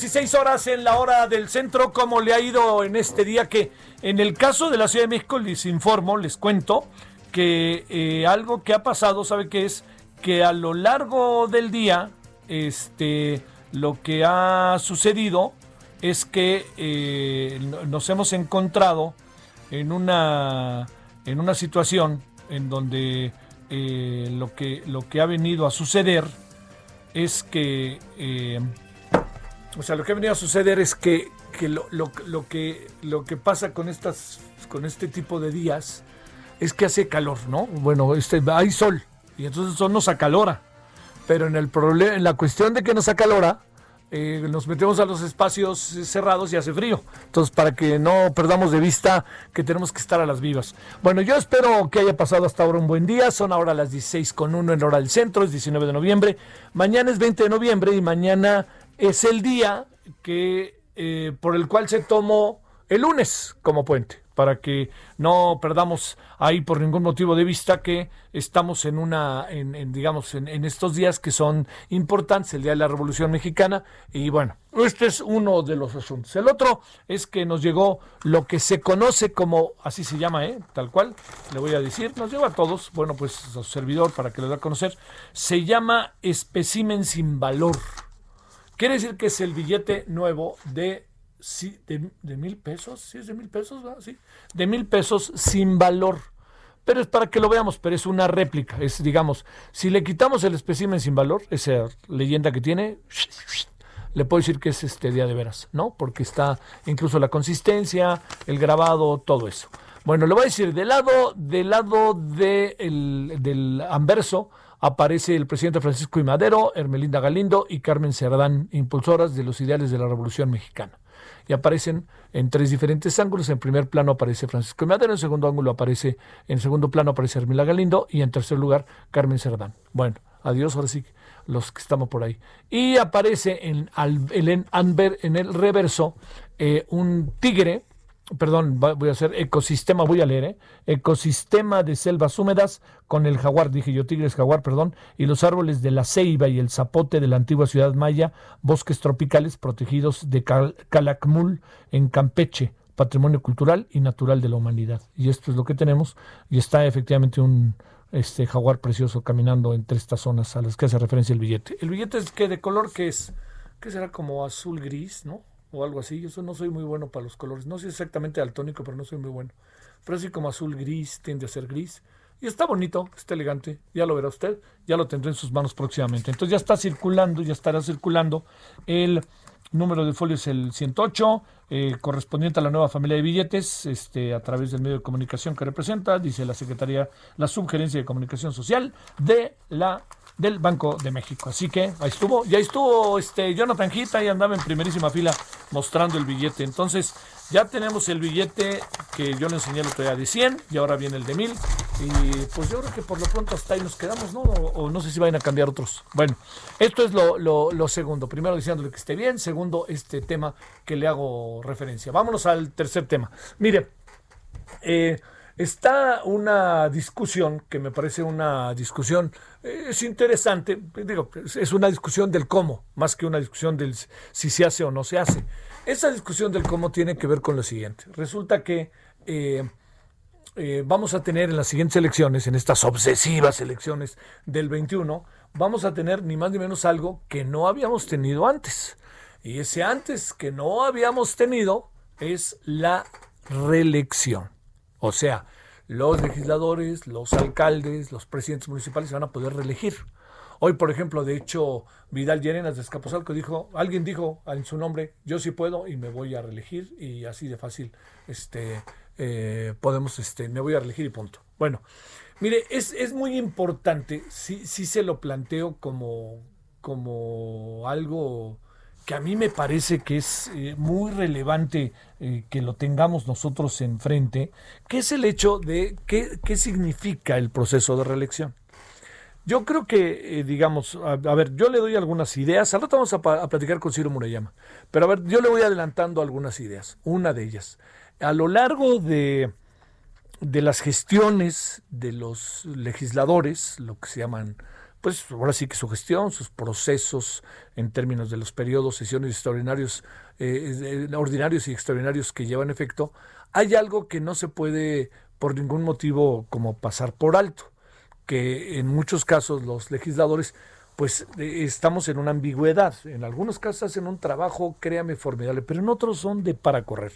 16 horas en la hora del centro. ¿Cómo le ha ido en este día? Que en el caso de la Ciudad de México les informo, les cuento que eh, algo que ha pasado, ¿sabe qué es? Que a lo largo del día, este, lo que ha sucedido es que eh, no- nos hemos encontrado en una, en una situación en donde eh, lo, que, lo que ha venido a suceder es que, eh, o sea, lo que ha venido a suceder es que, que lo, lo- que lo que pasa con estas, con este tipo de días es que hace calor, ¿no? Bueno, este, hay sol y entonces el sol nos acalora, pero en el problema, la cuestión de que nos acalora, eh, nos metemos a los espacios cerrados y hace frío. Entonces, para que no perdamos de vista que tenemos que estar a las vivas. Bueno, yo espero que haya pasado hasta ahora un buen día. Son ahora las 16 con 1 en hora del centro, es 19 de noviembre. Mañana es 20 de noviembre y mañana es el día que eh, por el cual se tomó el lunes como puente para que no perdamos ahí por ningún motivo de vista que estamos en una, en, digamos, en, estos días que son importantes, el Día de la Revolución Mexicana, y bueno, este es uno de los asuntos. El otro es que nos llegó lo que se conoce como, así se llama, ¿eh? tal cual, le voy a decir, nos llegó a todos, bueno, pues a su servidor para que lo dé a conocer, se llama espécimen sin valor. Quiere decir que es el billete nuevo de, de, mil pesos, sí es de mil pesos, ¿verdad? Sí, de mil pesos sin valor. Pero es para que lo veamos, pero es una réplica. Es, digamos, si le quitamos el espécimen sin valor, esa leyenda que tiene, le puedo decir que es este día de veras, ¿no? Porque está incluso la consistencia, el grabado, todo eso. Bueno, le voy a decir, del lado, lado de el- del anverso aparece el presidente Francisco I. Madero, Hermelinda Galindo y Carmen Cerdán, impulsoras de los ideales de la Revolución Mexicana. Y aparecen en tres diferentes ángulos. En primer plano aparece Francisco I. Madero, en segundo ángulo aparece, en segundo plano aparece Hermelinda Galindo y en tercer lugar Carmen Cerdán. Bueno, adiós, ahora sí, los que estamos por ahí. Y aparece en, en el reverso eh, un tigre, perdón, voy a hacer ecosistema, voy a leer, ¿eh? ecosistema de selvas húmedas con el jaguar, dije yo, tigres jaguar, perdón, y los árboles de la ceiba y el zapote de la antigua ciudad maya, bosques tropicales protegidos de Cal- Calakmul en Campeche, patrimonio cultural y natural de la humanidad. Y esto es lo que tenemos, y está efectivamente un este jaguar precioso caminando entre estas zonas a las que hace referencia el billete. El billete es que de color que es, que será como azul gris, ¿no? O algo así. Yo no soy muy bueno para los colores. No soy exactamente daltónico, pero no soy muy bueno. Pero así como azul gris, tiende a ser gris. Y está bonito, está elegante. Ya lo verá usted. Ya lo tendré en sus manos próximamente. Entonces ya está circulando, ya estará circulando. El número de folio es el 108, eh, correspondiente a la nueva familia de billetes, este, a través del medio de comunicación que representa, dice la Secretaría, la Subgerencia de Comunicación Social de la del Banco de México. Así que ahí estuvo, ya estuvo este Jonathan Gita y andaba en primerísima fila mostrando el billete. Entonces, ya tenemos el billete que yo le enseñé el otro día de 100 y ahora viene el de 1000. Y pues yo creo que por lo pronto hasta ahí nos quedamos, ¿no? O, no sé si vayan a cambiar otros. Bueno, esto es lo, lo, lo segundo. Primero diciéndole que esté bien. Segundo, este tema que le hago referencia. Vámonos al tercer tema. Mire, eh, está una discusión que me parece una discusión eh, es interesante digo es una discusión del cómo más que una discusión del si se hace o no se hace esa discusión del cómo tiene que ver con lo siguiente. Resulta que eh, eh, vamos a tener en las siguientes elecciones, en estas obsesivas elecciones del 21, vamos a tener ni más ni menos algo que no habíamos tenido antes. Y ese antes que no habíamos tenido es la reelección. O sea, los legisladores, los alcaldes, los presidentes municipales se van a poder reelegir. Hoy, por ejemplo, de hecho, Vidal Llerenas de Escaposalco dijo, alguien dijo en su nombre, yo sí puedo y me voy a reelegir y así de fácil, este, eh, podemos, este, me voy a reelegir y punto. Bueno, mire, es, es muy importante, sí, sí se lo planteo como, como algo que a mí me parece que es eh, muy relevante eh, que lo tengamos nosotros enfrente, que es el hecho de qué, qué significa el proceso de reelección. Yo creo que, eh, digamos, a, ver, yo le doy algunas ideas. Al rato vamos a, a, platicar con Ciro Murayama. Pero a ver, yo le voy adelantando algunas ideas. Una de ellas. A lo largo de, de las gestiones de los legisladores, lo que se llaman pues ahora sí que su gestión, sus procesos en términos de los periodos, sesiones extraordinarios, eh, ordinarios y extraordinarios que llevan efecto, hay algo que no se puede por ningún motivo como pasar por alto, que en muchos casos los legisladores pues eh, estamos en una ambigüedad, en algunos casos hacen un trabajo, créame, formidable, pero en otros son de para correr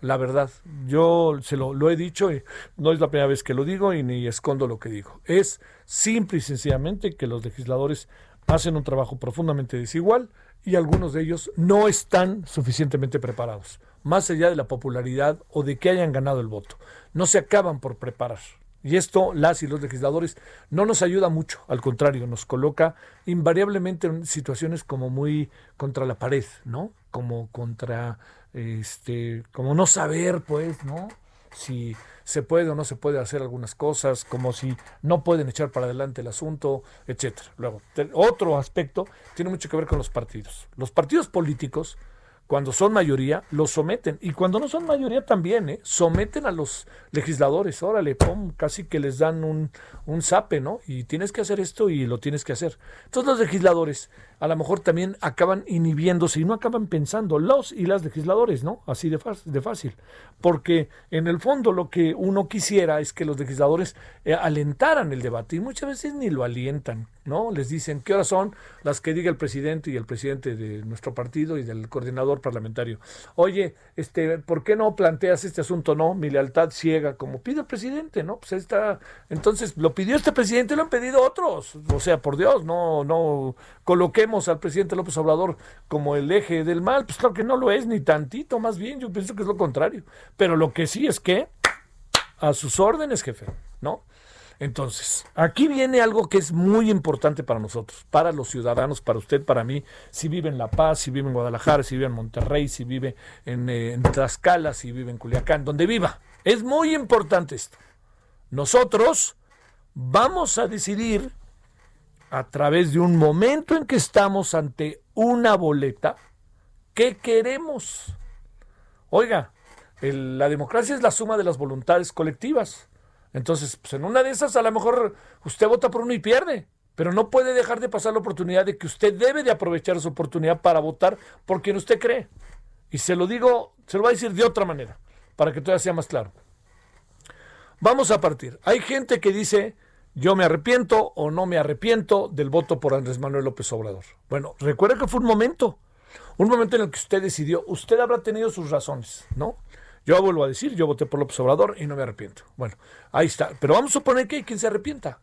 la verdad. Yo se lo, lo, he dicho y no es la primera vez que lo digo y ni escondo lo que digo. Es simple y sencillamente que los legisladores hacen un trabajo profundamente desigual y algunos de ellos no están suficientemente preparados, más allá de la popularidad o de que hayan ganado el voto. No se acaban por preparar. Y esto, las y los legisladores, no nos ayuda mucho, al contrario, nos coloca invariablemente en situaciones como muy contra la pared, ¿no? Como contra este, como no saber, pues, ¿no? Si se puede o no se puede hacer algunas cosas, como si no pueden echar para adelante el asunto, etcétera. Luego, otro aspecto tiene mucho que ver con los partidos. Los partidos políticos cuando son mayoría, los someten. Y cuando no son mayoría también, ¿eh? someten a los legisladores. Órale, pum, casi que les dan un, un zape, ¿no? Y tienes que hacer esto y lo tienes que hacer. Entonces los legisladores a lo mejor también acaban inhibiéndose y no acaban pensando, los y las legisladores, ¿no? Así de, de fácil. Porque en el fondo lo que uno quisiera es que los legisladores eh, alentaran el debate y muchas veces ni lo alientan. ¿no? Les dicen qué horas son las que diga el presidente y el presidente de nuestro partido y del coordinador parlamentario. Oye, este, ¿por qué no planteas este asunto? No, mi lealtad ciega, como pide el presidente, ¿no? Pues está, entonces lo pidió este presidente, lo han pedido otros. O sea, por Dios, no, no coloquemos al presidente López Obrador como el eje del mal. Pues claro que no lo es, ni tantito, más bien, yo pienso que es lo contrario. Pero lo que sí es que a sus órdenes, jefe, ¿no? Entonces, aquí viene algo que es muy importante para nosotros, para los ciudadanos, para usted, para mí, si vive en La Paz, si vive en Guadalajara, si vive en Monterrey, si vive en, eh, en Tlaxcala, si vive en Culiacán, donde viva. Es muy importante esto. Nosotros vamos a decidir a través de un momento en que estamos ante una boleta, ¿qué queremos? Oiga, la democracia es la suma de las voluntades colectivas. Entonces, pues en una de esas a lo mejor usted vota por uno y pierde, pero no puede dejar de pasar la oportunidad de que usted debe de aprovechar su oportunidad para votar por quien usted cree. Y se lo digo, se lo voy a decir de otra manera, para que todavía sea más claro. Vamos a partir. Hay gente que dice, yo me arrepiento o no me arrepiento del voto por Andrés Manuel López Obrador. Bueno, recuerda que fue un momento, un momento en el que usted decidió, usted habrá tenido sus razones, ¿no? Yo vuelvo a decir, yo voté por López Obrador y no me arrepiento. Bueno, ahí está. Pero vamos a suponer que hay quien se arrepienta.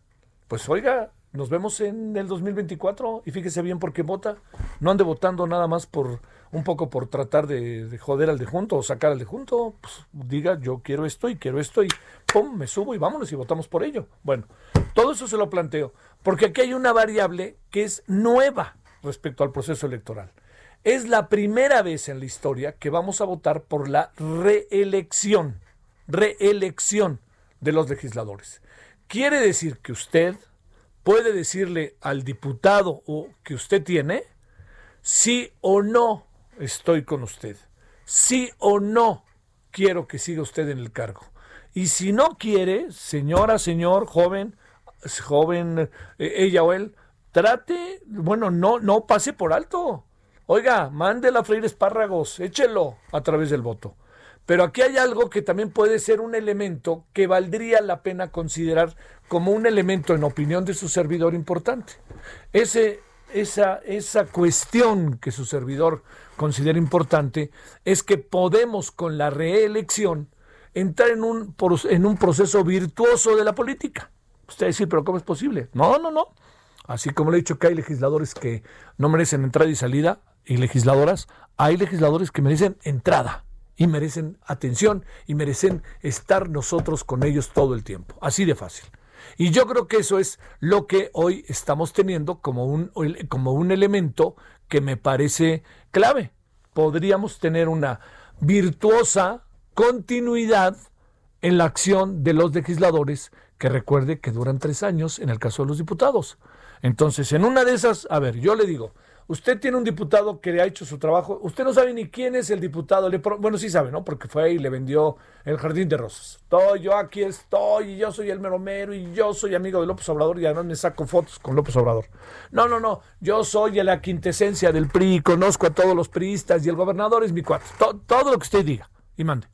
Pues oiga, nos vemos en el 2024 y fíjese bien por qué vota. No ande votando nada más por un poco por tratar de, joder al de junto o sacar al de junto. Pues diga, yo quiero esto y quiero esto y pum, me subo y vámonos y votamos por ello. Bueno, todo eso se lo planteo. Porque aquí hay una variable que es nueva respecto al proceso electoral. Es la primera vez en la historia que vamos a votar por la reelección, reelección de los legisladores. Quiere decir que usted puede decirle al diputado que usted tiene sí o no estoy con usted, sí o no quiero que siga usted en el cargo. Y si no quiere, señora, señor, joven, joven, eh, ella o él, trate, bueno, no, no pase por alto. Oiga, mándela a freír espárragos, échelo a través del voto. Pero aquí hay algo que también puede ser un elemento que valdría la pena considerar como un elemento en opinión de su servidor importante. Ese, esa, esa cuestión que su servidor considera importante es que podemos con la reelección entrar en un, en un proceso virtuoso de la política. Usted decir, pero ¿cómo es posible? No, no, no. Así como le he dicho que hay legisladores que no merecen entrada y salida, y legisladoras, hay legisladores que merecen entrada y merecen atención y merecen estar nosotros con ellos todo el tiempo. Así de fácil. Y yo creo que eso es lo que hoy estamos teniendo como un, como un elemento que me parece clave. Podríamos tener una virtuosa continuidad en la acción de los legisladores que recuerde que duran tres años en el caso de los diputados. Entonces, en una de esas, a ver, yo le digo, Usted tiene un diputado que le ha hecho su trabajo. Usted no sabe ni quién es el diputado. bueno, sí sabe, ¿no? Porque fue y le vendió el jardín de rosas. Estoy, yo aquí estoy, y yo soy el meromero, y yo soy amigo de López Obrador, y además me saco fotos con López Obrador. No, no, no. Yo soy la quintesencia del PRI, conozco a todos los priistas, y el gobernador es mi cuate. todo lo que usted diga, y mande.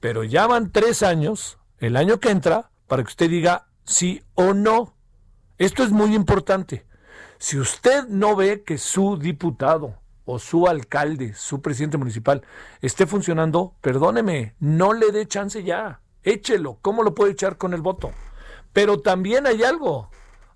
Pero ya van tres años, el año que entra, para que usted diga sí o no. Esto es muy importante. Si usted no ve que su diputado o su alcalde, su presidente municipal esté funcionando, perdóneme, no le dé chance ya. Échelo. ¿Cómo lo puede echar con el voto? Pero también hay algo.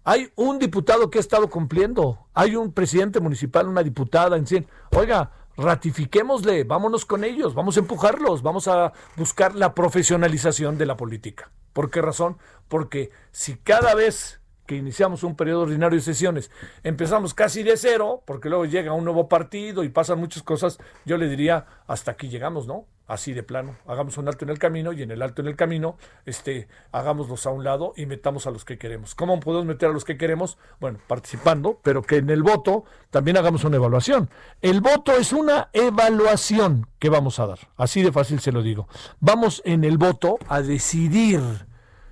Hay un diputado que ha estado cumpliendo. Hay un presidente municipal, una diputada en sí. Oiga, ratifiquémosle, vámonos con ellos, vamos a empujarlos, vamos a buscar la profesionalización de la política. ¿Por qué razón? Porque si cada vez que iniciamos un periodo ordinario de sesiones, empezamos casi de cero, porque luego llega un nuevo partido y pasan muchas cosas, yo le diría, hasta aquí llegamos, ¿no? Así de plano, hagamos un alto en el camino y en el alto en el camino, este, hagámoslos a un lado y metamos a los que queremos. ¿Cómo podemos meter a los que queremos? Bueno, participando, pero que en el voto también hagamos una evaluación. El voto es una evaluación que vamos a dar, así de fácil se lo digo. Vamos en el voto a decidir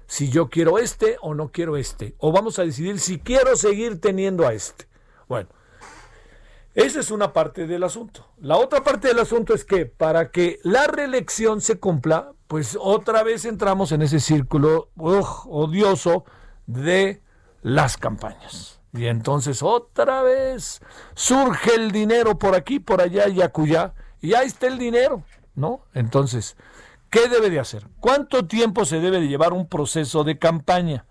si yo quiero este o no quiero este. O vamos a decidir si quiero seguir teniendo a este. Bueno, esa es una parte del asunto. La otra parte del asunto es que para que la reelección se cumpla, pues otra vez entramos en ese círculo odioso de las campañas. Y entonces otra vez surge el dinero por aquí, por allá y acullá, y ahí está el dinero, ¿no? Entonces, ¿Qué debe de hacer? ¿Cuánto tiempo se debe de llevar un proceso de campaña?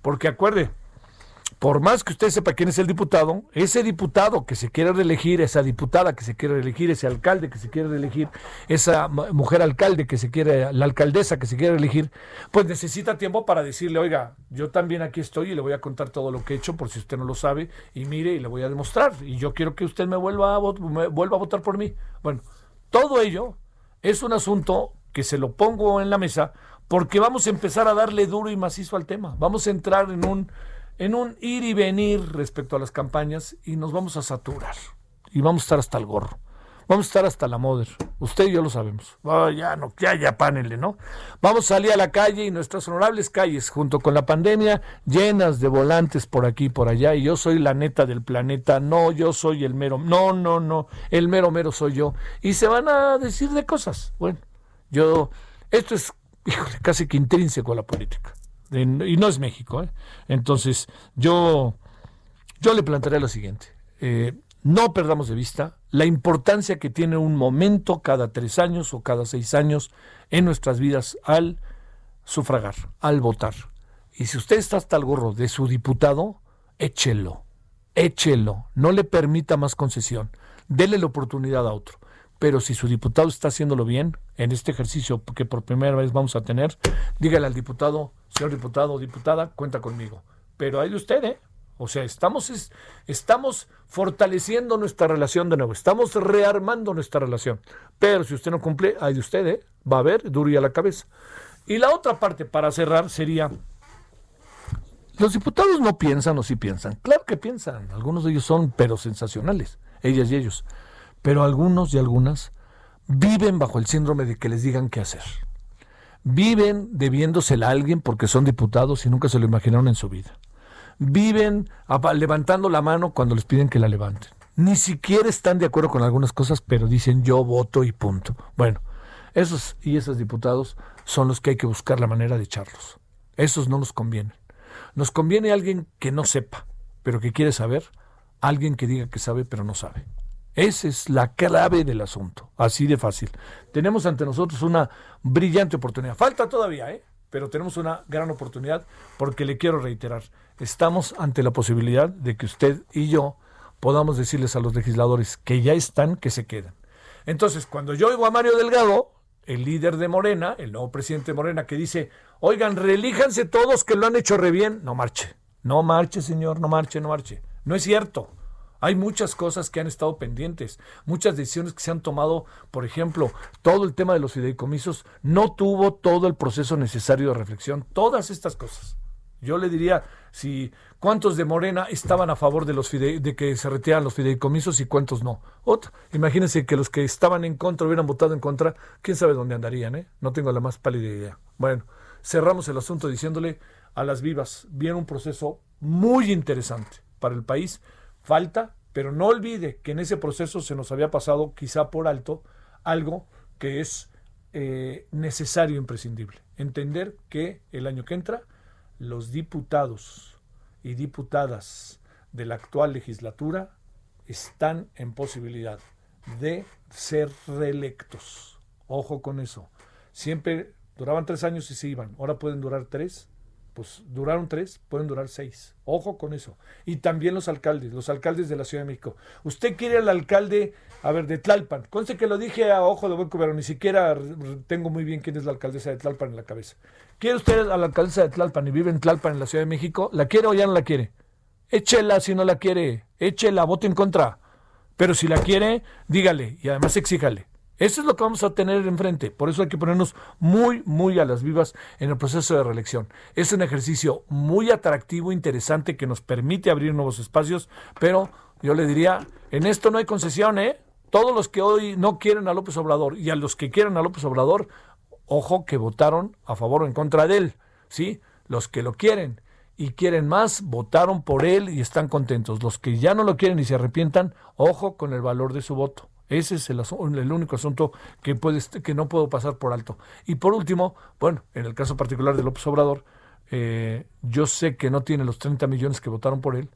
Porque acuerde, por más que usted sepa quién es el diputado, ese diputado que se quiere reelegir, esa diputada que se quiere reelegir, ese alcalde que se quiere reelegir, esa mujer alcalde que se quiere, la alcaldesa que se quiere reelegir, pues necesita tiempo para decirle, oiga, yo también aquí estoy y le voy a contar todo lo que he hecho por si usted no lo sabe y mire y le voy a demostrar y yo quiero que usted me vuelva a, me vuelva a votar por mí. Bueno, todo ello es un asunto que se lo pongo en la mesa porque vamos a empezar a darle duro y macizo al tema. Vamos a entrar en un, en un ir y venir respecto a las campañas y nos vamos a saturar. Y vamos a estar hasta el gorro. Vamos a estar hasta la moder. Usted y yo lo sabemos. ya, no, ya, ya, pánele, ¿no? Vamos a salir a la calle y nuestras honorables calles, junto con la pandemia, llenas de volantes por aquí y por allá. Y yo soy la neta del planeta. No, yo soy el mero. No, no, no. El mero mero soy yo. Y se van a decir de cosas. Bueno, yo, esto es casi que intrínseco a la política. y no es México. ¿eh? Entonces, yo, yo le plantearé lo siguiente. Eh, no perdamos de vista la importancia que tiene un momento cada tres años o cada seis años en nuestras vidas al sufragar, al votar. Y si usted está hasta el gorro de su diputado, échelo, échelo, no le permita más concesión, dele la oportunidad a otro pero si su diputado está haciéndolo bien en este ejercicio que por primera vez vamos a tener, dígale al diputado, señor diputado o diputada, cuenta conmigo. Pero hay de usted, ¿eh? O sea, estamos, estamos fortaleciendo nuestra relación de nuevo, estamos rearmando nuestra relación. Pero si usted no cumple, hay de usted, ¿eh? Va a haber duro a la cabeza. Y la otra parte para cerrar sería, los diputados no piensan o sí piensan. Claro que piensan, algunos de ellos son pero sensacionales, ellas y ellos pero algunos y algunas viven bajo el síndrome de que les digan qué hacer. Viven debiéndosela a alguien porque son diputados y nunca se lo imaginaron en su vida. Viven levantando la mano cuando les piden que la levanten. ni siquiera están de acuerdo con algunas cosas, pero dicen yo voto y punto. Bueno, esos y esos diputados son los que hay que buscar la manera de echarlos. Esos no nos convienen. Nos conviene alguien que no sepa, pero que quiere saber, alguien que diga que sabe, pero no sabe. Esa es la clave del asunto, así de fácil. Tenemos ante nosotros una brillante oportunidad. Falta todavía, ¿eh? pero tenemos una gran oportunidad porque le quiero reiterar, estamos ante la posibilidad de que usted y yo podamos decirles a los legisladores que ya están, que se quedan. Entonces, cuando yo oigo a Mario Delgado, el líder de Morena, el nuevo presidente de Morena, que dice, oigan, relíjanse todos que lo han hecho re bien, no marche, no marche, señor, no marche, no marche. No es cierto. Hay muchas cosas que han estado pendientes, muchas decisiones que se han tomado, por ejemplo, todo el tema de los fideicomisos no tuvo todo el proceso necesario de reflexión, todas estas cosas. Yo le diría si cuántos de Morena estaban a favor de los de que se retiraran los fideicomisos y cuántos no. Otra, imagínense que los que estaban en contra hubieran votado en contra, quién sabe dónde andarían, ¿eh? No tengo la más pálida idea. Bueno, cerramos el asunto diciéndole a las vivas, viene un proceso muy interesante para el país Falta, pero no olvide que en ese proceso se nos había pasado quizá por alto algo que es eh, necesario imprescindible. Entender que el año que entra los diputados y diputadas de la actual legislatura están en posibilidad de ser reelectos. Ojo con eso. Siempre duraban tres años y se iban. Ahora pueden durar tres pues duraron tres, pueden durar seis. Ojo con eso. Y también los alcaldes, los alcaldes de la Ciudad de México. Usted quiere al alcalde, a ver, de Tlalpan. Conste que lo dije a ojo de buen cubero, ni siquiera tengo muy bien quién es la alcaldesa de Tlalpan en la cabeza. ¿Quiere usted a la alcaldesa de Tlalpan y vive en Tlalpan, en la Ciudad de México? ¿La quiere o ya no la quiere? Échela si no la quiere. Échela, vote en contra. Pero si la quiere, dígale y además exíjale. Eso es lo que vamos a tener enfrente. Por eso hay que ponernos muy, muy a las vivas en el proceso de reelección. Es un ejercicio muy atractivo, interesante, que nos permite abrir nuevos espacios, pero yo le diría, en esto no hay concesión, ¿eh? Todos los que hoy no quieren a López Obrador y a los que quieren a López Obrador, ojo que votaron a favor o en contra de él, ¿sí? Los que lo quieren y quieren más, votaron por él y están contentos. Los que ya no lo quieren y se arrepientan, ojo con el valor de su voto. Ese es el, único asunto que, puede, que no puedo pasar por alto. Y por último, bueno, en el caso particular de López Obrador, eh, yo sé que no tiene los 30 millones que votaron por él,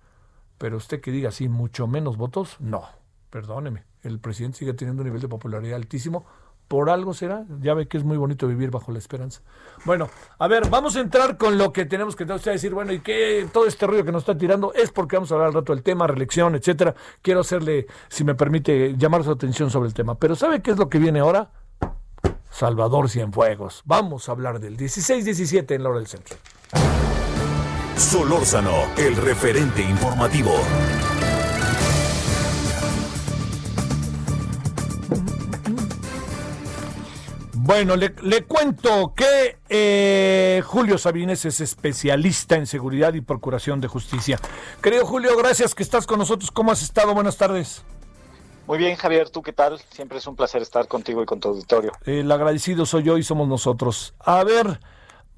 pero usted que diga así, mucho menos votos, no, perdóneme. El presidente sigue teniendo un nivel de popularidad altísimo por algo será. Ya ve que es muy bonito vivir bajo la esperanza. Bueno, a ver, vamos a entrar con lo que tenemos que decir. Bueno, y que todo este ruido que nos está tirando es porque vamos a hablar al rato del tema, reelección, etcétera. Quiero hacerle, si me permite, llamar su atención sobre el tema. Pero ¿sabe qué es lo que viene ahora? Salvador Cienfuegos. Vamos a hablar del 16-17 en la hora del centro. Solórzano, el referente informativo. Bueno, le, cuento que eh, Julio Sabines es especialista en seguridad y procuración de justicia. Querido Julio, gracias que estás con nosotros. ¿Cómo has estado? Buenas tardes. Muy bien, Javier, ¿tú qué tal? Siempre es un placer estar contigo y con tu auditorio. El agradecido soy yo y somos nosotros. A ver,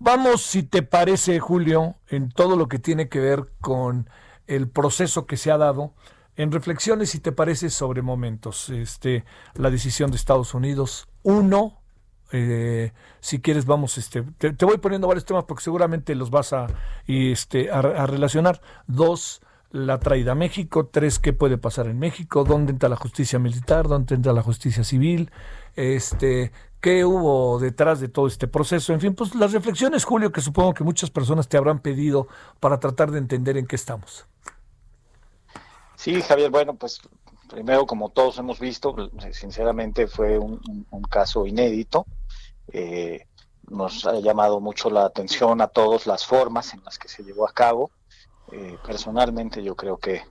vamos, si te parece, Julio, en todo lo que tiene que ver con el proceso que se ha dado en reflexiones, si te parece, sobre momentos. Este, la decisión de Estados Unidos, uno, eh, si quieres, vamos, este, te, voy poniendo varios temas porque seguramente los vas a, este, a, relacionar. Dos, la traída a México. Tres, qué puede pasar en México. ¿Dónde entra la justicia militar? ¿Dónde entra la justicia civil? Este, ¿Qué hubo detrás de todo este proceso? En fin, pues las reflexiones, Julio, que supongo que muchas personas te habrán pedido para tratar de entender en qué estamos. Sí, Javier, bueno, pues primero, como todos hemos visto, sinceramente fue un, caso inédito. Eh, nos ha llamado mucho la atención a todos las formas en las que se llevó a cabo. Eh, personalmente yo creo que,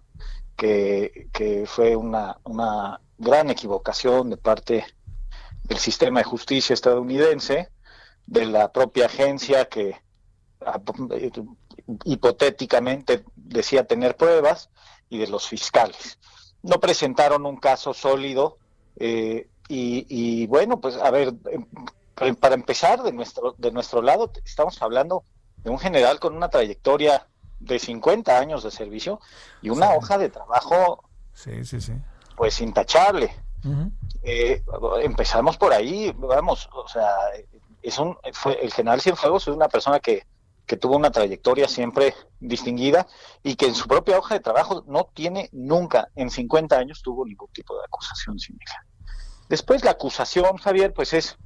que, fue una, una gran equivocación de parte del sistema de justicia estadounidense, de la propia agencia que hipotéticamente decía tener pruebas y de los fiscales no presentaron un caso sólido eh, y, bueno, pues a ver, em, para empezar de nuestro, de nuestro lado estamos hablando de un general con una trayectoria de 50 años de servicio y una hoja de trabajo Sí, sí, sí. Pues intachable. Eh, empezamos por ahí, vamos, o sea, es un, fue, el general Cienfuegos es una persona que, que tuvo una trayectoria siempre distinguida y que en su propia hoja de trabajo no tiene nunca, en 50 años, tuvo ningún tipo de acusación similar. Después la acusación, Javier, pues es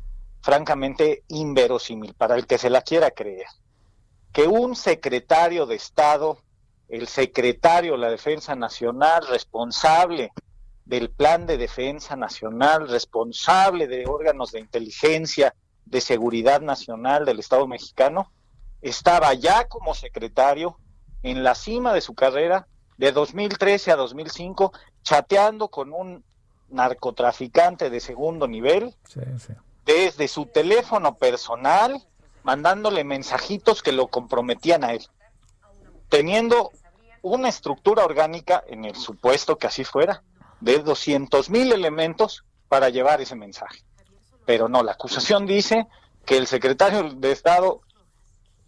francamente inverosímil para el que se la quiera creer. Que un secretario de Estado, el secretario de la Defensa Nacional, responsable del Plan de Defensa Nacional, responsable de órganos de inteligencia, de seguridad nacional del Estado mexicano, estaba ya como secretario en la cima de su carrera de 2013 a 2005, chateando con un narcotraficante de segundo nivel, desde su teléfono personal, mandándole mensajitos que lo comprometían a él, teniendo una estructura orgánica, en el supuesto que así fuera, de 200 mil elementos para llevar ese mensaje. Pero no, la acusación dice que el secretario de Estado,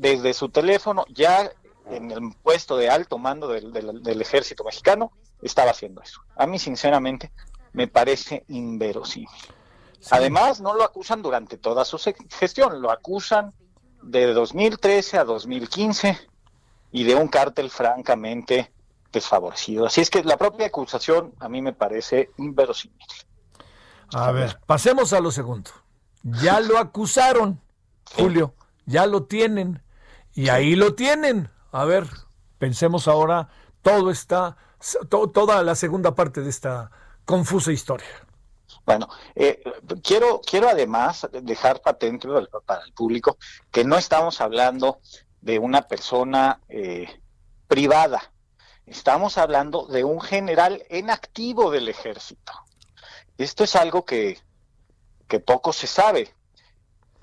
desde su teléfono, ya en el puesto de alto mando del, ejército mexicano, estaba haciendo eso. A mí, sinceramente, me parece inverosímil. Además, no lo acusan durante toda su gestión, lo acusan de 2013 a 2015 y de un cártel francamente desfavorecido. Así es que la propia acusación a mí me parece inverosímil. A ver, pasemos a lo segundo. Ya lo acusaron, Julio, ya lo tienen y ahí lo tienen. A ver, pensemos ahora, todo está, toda la segunda parte de esta confusa historia. Bueno, eh, quiero, quiero además dejar patente para el público que no estamos hablando de una persona eh, privada, estamos hablando de un general en activo del ejército. Esto es algo que, que poco se sabe,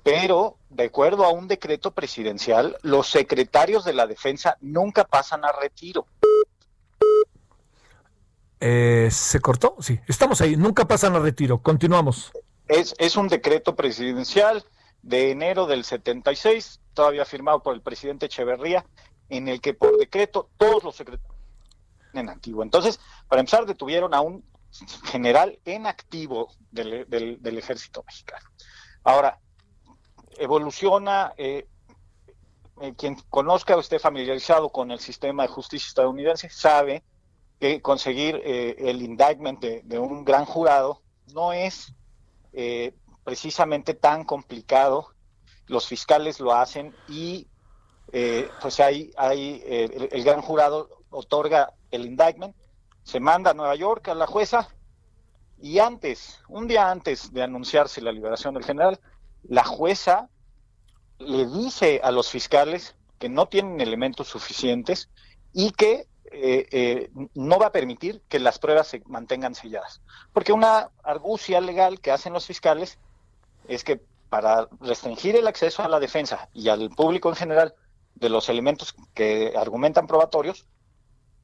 pero de acuerdo a un decreto presidencial, los secretarios de la defensa nunca pasan a retiro. Eh, ¿Se cortó? Sí, estamos ahí, nunca pasan a retiro. Continuamos. Es, es un decreto presidencial de enero del 76, todavía firmado por el presidente Echeverría, en el que por decreto todos los secretarios en activo. Entonces, para empezar, detuvieron a un general en activo del, del, ejército mexicano. Ahora, evoluciona, eh, eh, quien conozca o esté familiarizado con el sistema de justicia estadounidense sabe que conseguir eh, el indictment de, un gran jurado no es precisamente tan complicado. Los fiscales lo hacen y pues hay, hay el, gran jurado otorga el indictment, se manda a Nueva York a la jueza y antes, un día antes de anunciarse la liberación del general, la jueza le dice a los fiscales que no tienen elementos suficientes y que eh, eh, no va a permitir que las pruebas se mantengan selladas. Porque una argucia legal que hacen los fiscales es que para restringir el acceso a la defensa y al público en general de los elementos que argumentan probatorios,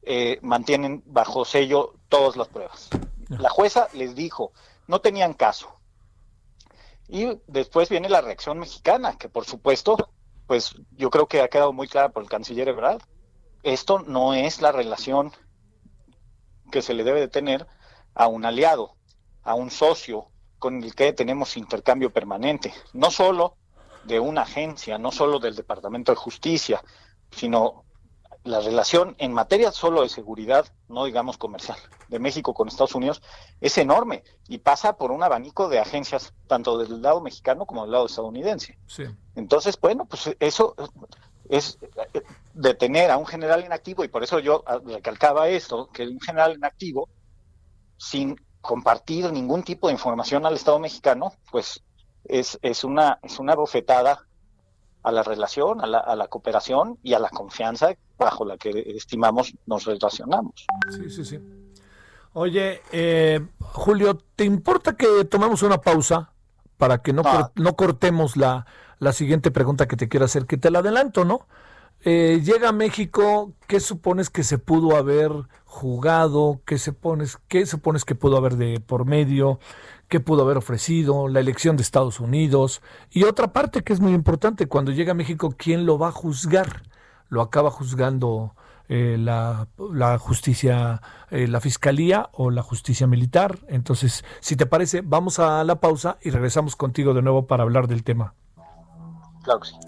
eh, mantienen bajo sello todas las pruebas. La jueza les dijo, no tenían caso. Y después viene la reacción mexicana, que por supuesto, pues yo creo que ha quedado muy clara por el canciller Ebrard. Esto no es la relación que se le debe de tener a un aliado, a un socio con el que tenemos intercambio permanente, no solo de una agencia, no solo del Departamento de Justicia, sino la relación en materia solo de seguridad, no digamos comercial, de México con Estados Unidos es enorme y pasa por un abanico de agencias tanto del lado mexicano como del lado estadounidense. Entonces, bueno, pues eso es detener a un general inactivo y por eso yo recalcaba esto, que un general inactivo sin compartir ningún tipo de información al Estado mexicano, pues es, es una es una bofetada a la relación, a la, a la cooperación y a la confianza bajo la que estimamos nos relacionamos. Sí, sí, sí. Oye, eh, Julio, ¿te importa que tomemos una pausa para que no, ah. no cortemos la, la siguiente pregunta que te quiero hacer? Que te la adelanto, ¿no? Eh, llega a México, ¿qué supones que se pudo haber jugado? ¿Qué, supones, ¿Qué supones que pudo haber de por medio? qué pudo haber ofrecido, la elección de Estados Unidos y otra parte que es muy importante, cuando llega a México, ¿quién lo va a juzgar? Lo acaba juzgando eh, la, la, justicia, eh, la fiscalía o la justicia militar. Entonces, si te parece, vamos a la pausa y regresamos contigo de nuevo para hablar del tema.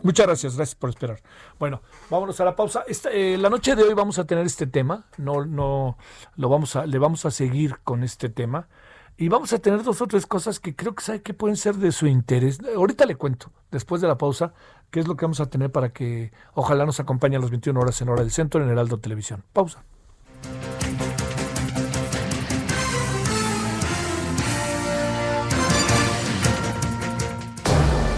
Muchas gracias, gracias por esperar. Bueno, vámonos a la pausa. Esta, eh, la noche de hoy vamos a tener este tema, no, no, lo vamos a, le vamos a seguir con este tema. Y vamos a tener dos o tres cosas que creo que, sabe que pueden ser de su interés. Ahorita le cuento, después de la pausa, qué es lo que vamos a tener para que ojalá nos acompañe a las 21 horas en Hora del Centro en Heraldo Televisión. Pausa.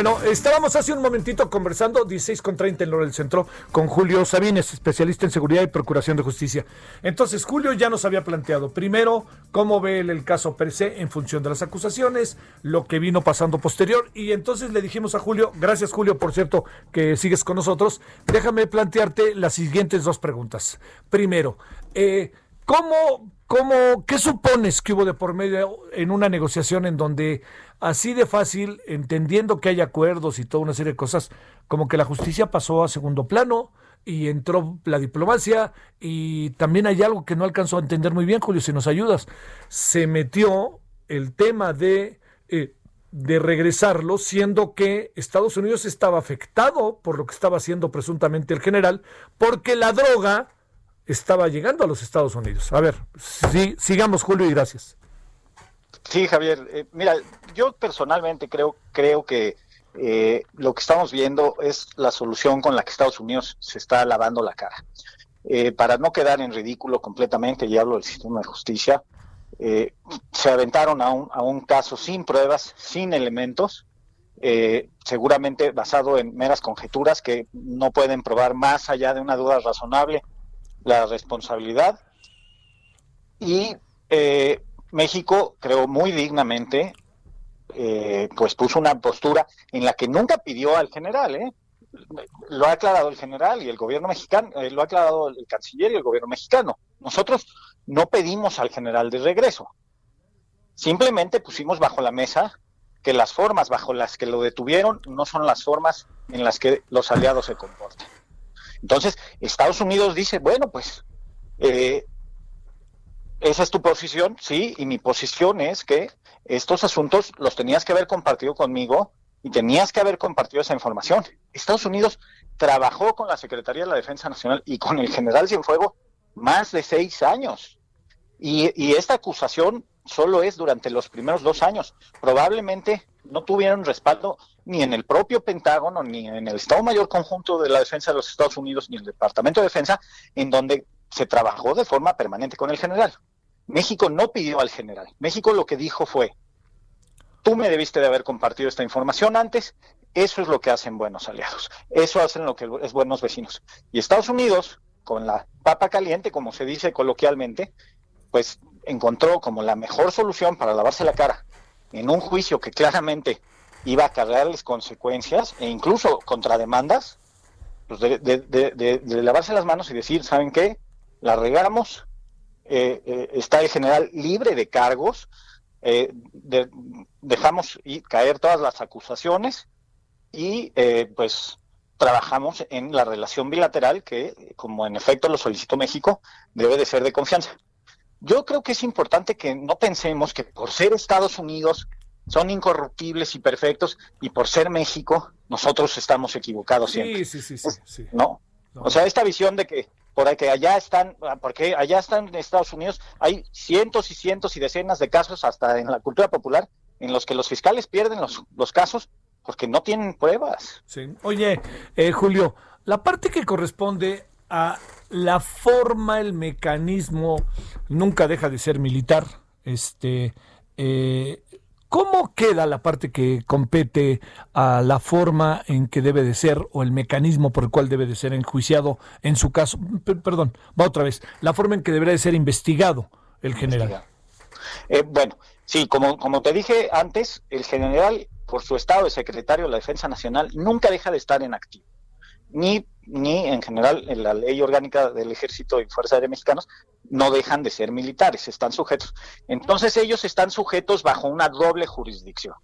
Bueno, estábamos hace un momentito conversando, 16 con 30 en Loro del Centro, con Julio Sabines, especialista en seguridad y procuración de justicia. Entonces, Julio ya nos había planteado, primero, cómo ve el, caso per se en función de las acusaciones, lo que vino pasando posterior, y entonces le dijimos a Julio, gracias Julio, por cierto, que sigues con nosotros, déjame plantearte las siguientes dos preguntas. Primero, eh, ¿cómo, cómo, ¿qué supones que hubo de por medio en una negociación en donde así de fácil, entendiendo que hay acuerdos y toda una serie de cosas, como que la justicia pasó a segundo plano y entró la diplomacia y también hay algo que no alcanzó a entender muy bien, Julio, si nos ayudas. Se metió el tema de... Eh, de regresarlo, siendo que Estados Unidos estaba afectado por lo que estaba haciendo presuntamente el general, porque la droga estaba llegando a los Estados Unidos. A ver, sí, sigamos, Julio, y gracias. Sí, Javier. Eh, mira, yo personalmente creo, creo que eh, lo que estamos viendo es la solución con la que Estados Unidos se está lavando la cara. Eh, para no quedar en ridículo completamente, y hablo del sistema de justicia, se aventaron a un, a un caso sin pruebas, sin elementos, seguramente basado en meras conjeturas que no pueden probar más allá de una duda razonable la responsabilidad. Y México, creo muy dignamente, eh, pues puso una postura en la que nunca pidió al general, ¿eh? Lo ha aclarado el general y el gobierno mexicano, eh, lo ha aclarado el canciller y el gobierno mexicano. Nosotros no pedimos al general de regreso. Simplemente pusimos bajo la mesa que las formas bajo las que lo detuvieron no son las formas en las que los aliados se comportan. Entonces, Estados Unidos dice, bueno, pues eh, esa es tu posición, sí, y mi posición es que estos asuntos los tenías que haber compartido conmigo y tenías que haber compartido esa información. Estados Unidos trabajó con la Secretaría de la Defensa Nacional y con el general Cienfuego más de seis años. Y, y esta acusación solo es durante los primeros dos años. Probablemente no tuvieron respaldo ni en el propio Pentágono, ni en el Estado Mayor Conjunto de la Defensa de los Estados Unidos, ni en el Departamento de Defensa, en donde se trabajó de forma permanente con el general. México no pidió al general. México lo que dijo fue, tú me debiste de haber compartido esta información antes, eso es lo que hacen buenos aliados, eso hacen lo que es buenos vecinos. Y Estados Unidos, con la papa caliente, como se dice coloquialmente, pues encontró como la mejor solución para lavarse la cara en un juicio que claramente iba a cargarles consecuencias e incluso contrademandas, pues de, lavarse las manos y decir, ¿saben qué? La regamos, eh, eh, está el general libre de cargos, eh, dejamos caer todas las acusaciones y pues trabajamos en la relación bilateral que, como en efecto lo solicitó México, debe de ser de confianza. Yo creo que es importante que no pensemos que por ser Estados Unidos son incorruptibles y perfectos y por ser México nosotros estamos equivocados siempre. Sí, sí, sí, sí, no. O sea, esta visión de que por que allá están, ah, porque allá están en Estados Unidos, hay cientos y cientos y decenas de casos, hasta en la cultura popular, en los que los fiscales pierden los, los casos porque no tienen pruebas. Sí. Oye, eh, Julio, la parte que corresponde a la forma, el mecanismo, nunca deja de ser militar. Este, eh, ¿Cómo queda la parte que compete a la forma en que debe de ser o el mecanismo por el cual debe de ser enjuiciado en su caso? perdón, va otra vez. La forma en que debería de ser investigado el general. Eh, bueno, sí, como, como te dije antes, el general, por su estado de secretario de la Defensa Nacional, nunca deja de estar en activo. Ni, ni en general en la ley orgánica del Ejército y Fuerza Aérea Mexicanos no dejan de ser militares, están sujetos. Entonces ellos están sujetos bajo una doble jurisdicción,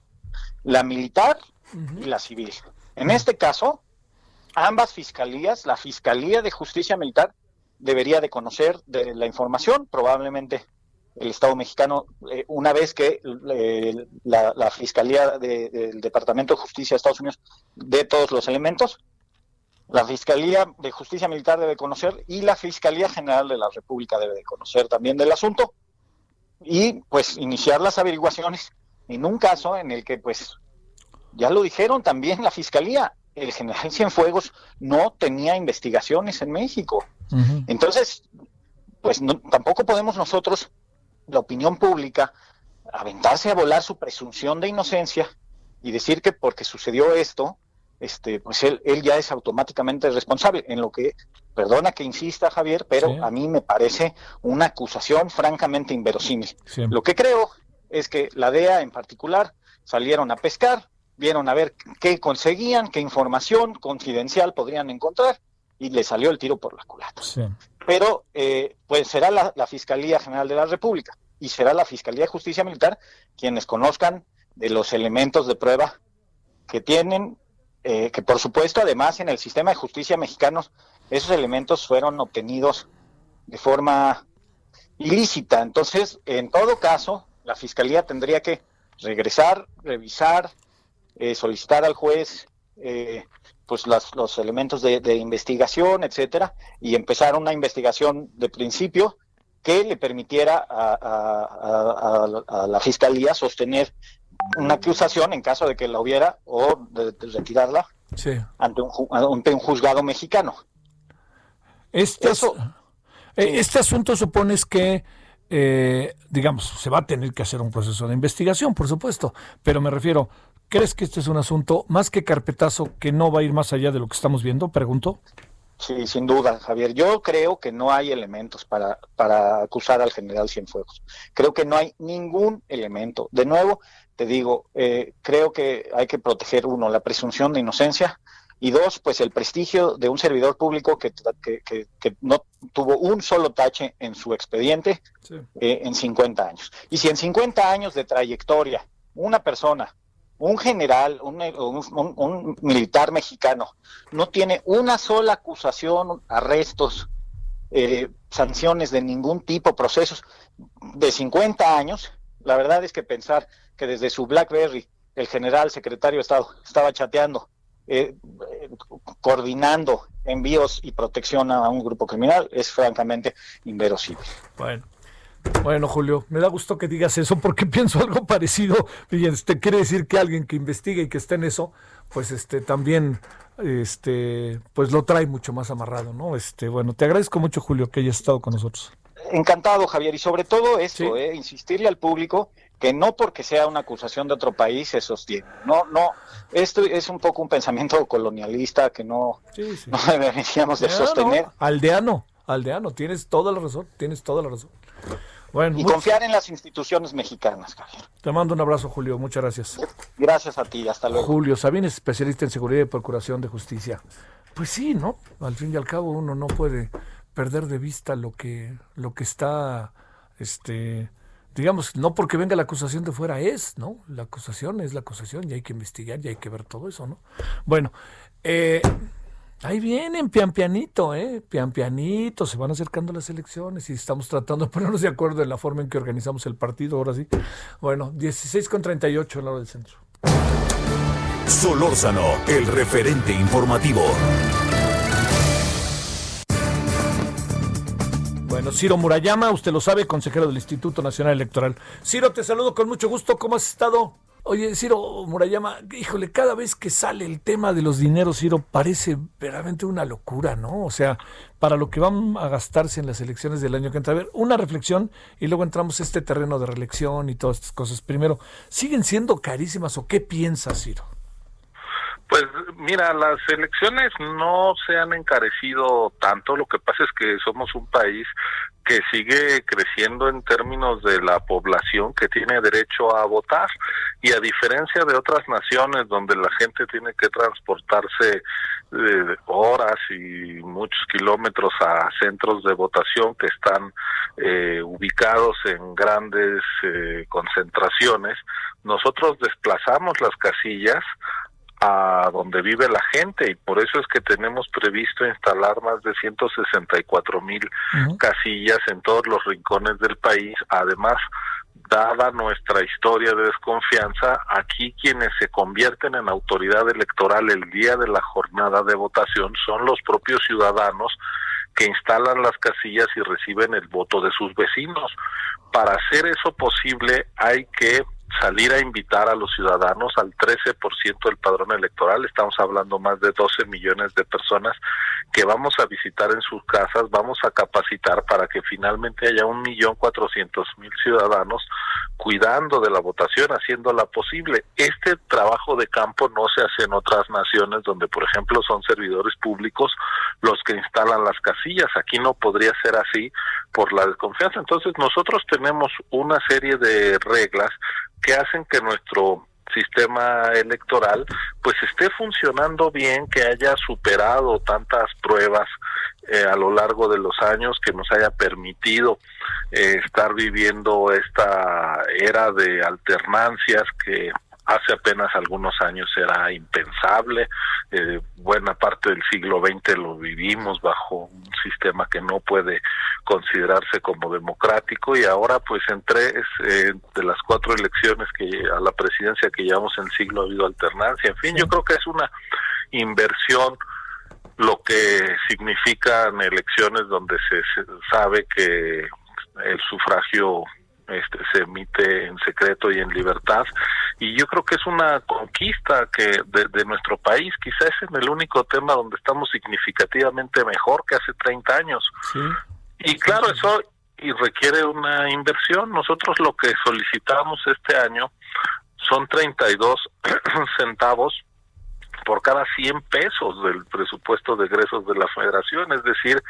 la militar y la civil. En este caso, ambas fiscalías, la Fiscalía de Justicia Militar debería de conocer de la información, probablemente el Estado mexicano, eh, una vez que eh, la, Fiscalía del Departamento de Justicia de Estados Unidos dé todos los elementos, la Fiscalía de Justicia Militar debe conocer y la Fiscalía General de la República debe de conocer también del asunto y pues iniciar las averiguaciones en un caso en el que pues ya lo dijeron también la Fiscalía, el general Cienfuegos no tenía investigaciones en México. Entonces, pues tampoco podemos nosotros, la opinión pública, aventarse a volar su presunción de inocencia y decir que porque sucedió esto, este, pues él, él ya es automáticamente responsable, en lo que, perdona que insista Javier, pero a mí me parece una acusación francamente inverosímil. Lo que creo es que la DEA en particular salieron a pescar, vieron a ver qué conseguían, qué información confidencial podrían encontrar y le salió el tiro por la culata. Pero eh, pues será la, la Fiscalía General de la República y será la Fiscalía de Justicia Militar quienes conozcan de los elementos de prueba que tienen eh, que por supuesto además en el sistema de justicia mexicano esos elementos fueron obtenidos de forma ilícita. Entonces, en todo caso, la fiscalía tendría que regresar, revisar, eh, solicitar al juez eh, pues los elementos de, investigación, etcétera, y empezar una investigación de principio que le permitiera a la fiscalía sostener una acusación en caso de que la hubiera o de, retirarla ante, un, juzgado mexicano. Este, eh, este asunto supones que, eh, digamos, se va a tener que hacer un proceso de investigación, por supuesto, pero me refiero, ¿crees que este es un asunto más que carpetazo que no va a ir más allá de lo que estamos viendo? Pregunto. Sí, sin duda, Javier. Yo creo que no hay elementos para, para acusar al general Cienfuegos. Creo que no hay ningún elemento. De nuevo, te digo, eh, creo que hay que proteger, uno, la presunción de inocencia y dos, pues el prestigio de un servidor público que, que, que, no tuvo un solo tache en su expediente eh, en 50 años. Y si en 50 años de trayectoria una persona, un general, un, un militar mexicano, no tiene una sola acusación, arrestos, eh, sanciones de ningún tipo, procesos de 50 años, la verdad es que pensar que desde su BlackBerry el general secretario de Estado estaba chateando, eh, coordinando envíos y protección a un grupo criminal es francamente inverosímil. Bueno. Bueno, Julio, me da gusto que digas eso porque pienso algo parecido. Y este quiere decir que alguien que investigue y que esté en eso, pues este también este pues lo trae mucho más amarrado, ¿no? Este, bueno, te agradezco mucho, Julio, que hayas estado con nosotros. Encantado, Javier, y sobre todo eso, eh, insistirle al público que no porque sea una acusación de otro país se sostiene. No, no, esto es un poco un pensamiento colonialista que no, deberíamos de sostener. Aldeano, aldeano, tienes toda la razón, tienes toda la razón. Bueno, y confiar en las instituciones mexicanas, Javier. Te mando un abrazo, Julio. Muchas gracias. Gracias a ti. Hasta luego. Julio Sabines, especialista en seguridad y procuración de justicia. Pues sí, ¿no? Al fin y al cabo uno no puede perder de vista lo que, lo que está, este, digamos, no porque venga la acusación de fuera es, ¿no? La acusación es la acusación y hay que investigar y hay que ver todo eso, ¿no? Bueno, eh, ahí vienen pian pianito, ¿eh? Pian pianito, se van acercando las elecciones y estamos tratando de ponernos de acuerdo en la forma en que organizamos el partido, ahora sí. Bueno, 16 con 38 en la hora del centro. Solórzano, el referente informativo. Bueno, Ciro Murayama, usted lo sabe, consejero del Instituto Nacional Electoral. Ciro, te saludo con mucho gusto. ¿Cómo has estado? Oye, Ciro Murayama, híjole, cada vez que sale el tema de los dineros, Ciro, parece verdaderamente una locura, ¿no? O sea, para lo que van a gastarse en las elecciones del año que entra. A ver, una reflexión y luego entramos a este terreno de reelección y todas estas cosas. Primero, ¿siguen siendo carísimas o qué piensas, Ciro? Pues mira, las elecciones no se han encarecido tanto, lo que pasa es que somos un país que sigue creciendo en términos de la población que tiene derecho a votar. Y a diferencia de otras naciones donde la gente tiene que transportarse eh, horas y muchos kilómetros a centros de votación que están eh, ubicados en grandes eh, concentraciones, nosotros desplazamos las casillas a donde vive la gente y por eso es que tenemos previsto instalar más de 164 mil casillas en todos los rincones del país, además dada nuestra historia de desconfianza, aquí quienes se convierten en autoridad electoral el día de la jornada de votación son los propios ciudadanos que instalan las casillas y reciben el voto de sus vecinos. Para hacer eso posible hay que salir a invitar a los ciudadanos al 13% del padrón electoral, estamos hablando más de 12 millones de personas que vamos a visitar en sus casas, vamos a capacitar para que finalmente haya un millón cuatrocientos mil ciudadanos cuidando de la votación, haciéndola posible. Este trabajo de campo no se hace en otras naciones donde, por ejemplo, son servidores públicos los que instalan las casillas. Aquí no podría ser así por la desconfianza. Entonces nosotros tenemos una serie de reglas que hacen que nuestro sistema electoral pues esté funcionando bien, que haya superado tantas pruebas eh, a lo largo de los años, que nos haya permitido eh, estar viviendo esta era de alternancias que hace apenas algunos años era impensable. Eh, buena parte del siglo XX lo vivimos bajo un sistema que no puede considerarse como democrático y ahora pues en tres eh, de las cuatro elecciones que a la presidencia que llevamos en el siglo ha habido alternancia. En fin, yo creo que es una inversión lo que significan elecciones donde se sabe que el sufragio este, se emite en secreto y en libertad. Y yo creo que es una conquista que de, nuestro país quizás es en el único tema donde estamos significativamente mejor que hace 30 años. Y claro eso y requiere una inversión. Nosotros lo que solicitamos este año son 32 centavos por cada 100 pesos del presupuesto de egresos de la federación, es decir,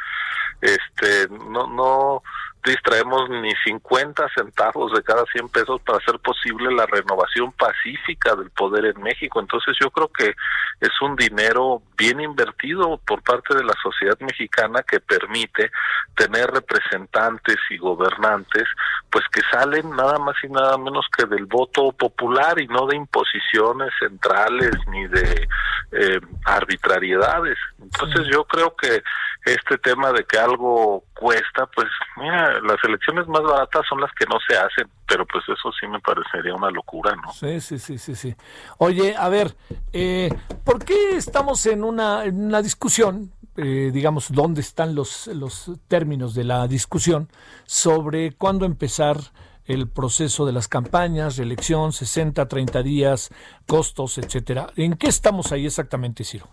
este no no distraemos ni 50 centavos de cada 100 pesos para hacer posible la renovación pacífica del poder en México. Entonces yo creo que es un dinero bien invertido por parte de la sociedad mexicana que permite tener representantes y gobernantes pues que salen nada más y nada menos que del voto popular y no de imposiciones centrales ni de eh, arbitrariedades. Entonces yo creo que este tema de que algo cuesta, pues mira, las elecciones más baratas son las que no se hacen, pero pues eso sí me parecería una locura, ¿no? Sí, sí, sí, sí, sí. Oye, a ver, eh, ¿por qué estamos en una, una discusión, eh, digamos, dónde están los, los términos de la discusión sobre cuándo empezar el proceso de las campañas, reelección, 60, 30 días, costos, etcétera? ¿En qué estamos ahí exactamente, Ciro?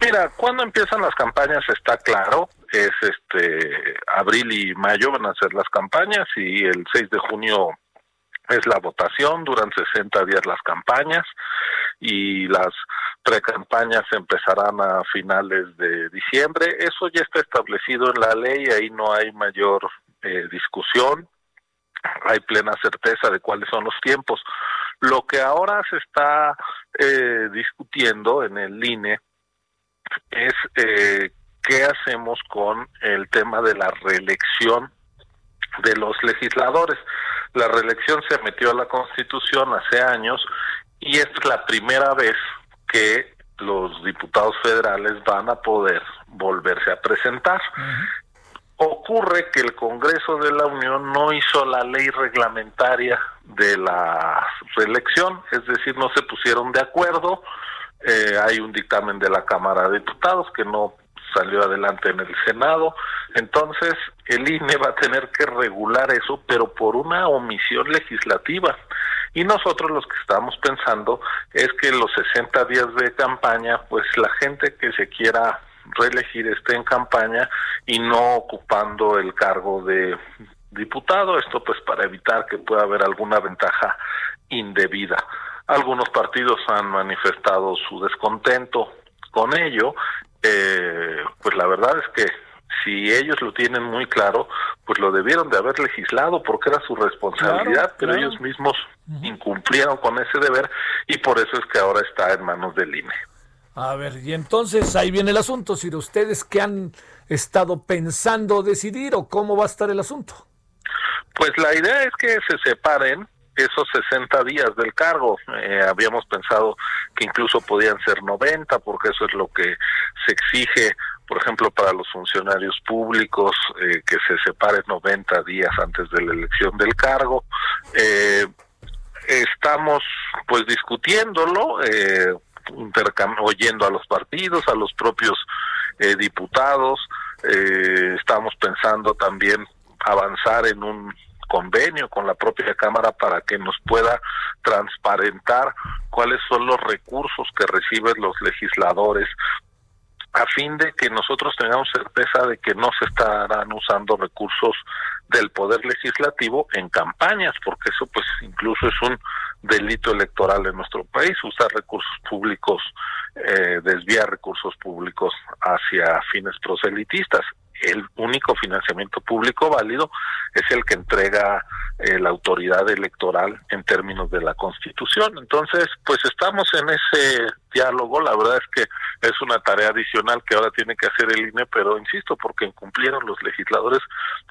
Mira, cuando empiezan las campañas está claro, es este abril y mayo van a ser las campañas y el 6 de junio es la votación, duran 60 días las campañas y las precampañas empezarán a finales de diciembre. Eso ya está establecido en la ley, ahí no hay mayor eh, discusión, hay plena certeza de cuáles son los tiempos. Lo que ahora se está eh, discutiendo en el INE es eh, qué hacemos con el tema de la reelección de los legisladores. La reelección se metió a la Constitución hace años y es la primera vez que los diputados federales van a poder volverse a presentar. Ocurre que el Congreso de la Unión no hizo la ley reglamentaria de la reelección, es decir, no se pusieron de acuerdo, eh, hay un dictamen de la Cámara de Diputados que no salió adelante en el Senado. Entonces, el INE va a tener que regular eso, pero por una omisión legislativa. Y nosotros los que estamos pensando es que los 60 días de campaña, pues la gente que se quiera reelegir esté en campaña y no ocupando el cargo de diputado, esto pues para evitar que pueda haber alguna ventaja indebida. Algunos partidos han manifestado su descontento con ello. Eh, pues la verdad es que si ellos lo tienen muy claro, pues lo debieron de haber legislado porque era su responsabilidad, pero ellos mismos incumplieron con ese deber y por eso es que ahora está en manos del INE. A ver, y entonces ahí viene el asunto, si ustedes que han estado pensando decidir o cómo va a estar el asunto. Pues la idea es que se separen esos 60 días del cargo. Eh, habíamos pensado que incluso podían ser 90, porque eso es lo que se exige, por ejemplo, para los funcionarios públicos, eh, que se separen 90 días antes de la elección del cargo. Eh, estamos pues discutiéndolo, eh, oyendo a los partidos, a los propios eh, diputados. Eh, estamos pensando también avanzar en un convenio con la propia Cámara para que nos pueda transparentar cuáles son los recursos que reciben los legisladores a fin de que nosotros tengamos certeza de que no se estarán usando recursos del poder legislativo en campañas, porque eso pues incluso es un delito electoral en nuestro país, usar recursos públicos, eh, desviar recursos públicos hacia fines proselitistas el único financiamiento público válido es el que entrega eh, la autoridad electoral en términos de la Constitución. Entonces, pues estamos en ese diálogo. La verdad es que es una tarea adicional que ahora tiene que hacer el INE, pero insisto, porque incumplieron los legisladores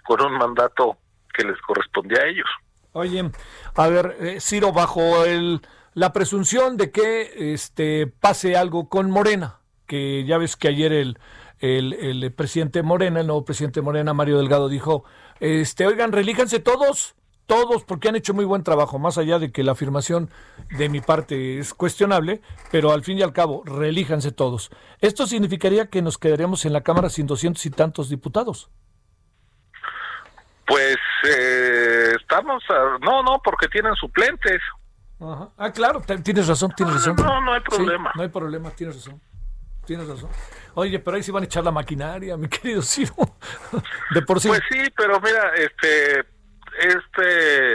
con un mandato que les correspondía a ellos. Oye, a ver, eh, Ciro, bajo el, la presunción de que este pase algo con Morena, que ya ves que ayer el el, el, presidente Morena, el nuevo presidente Morena, Mario Delgado, dijo, este, oigan, relíjanse todos, todos, porque han hecho muy buen trabajo, más allá de que la afirmación de mi parte es cuestionable, pero al fin y al cabo, relíjanse todos. ¿Esto significaría que nos quedaríamos en la Cámara sin doscientos y tantos diputados? Pues eh, estamos, no, no, porque tienen suplentes. Ah, claro, tienes razón, tienes razón. No, no hay problema. no hay problema, tienes razón. Tienes razón. Oye, pero ahí sí van a echar la maquinaria, mi querido Ciro. De por sí. Pues sí, pero mira, este, este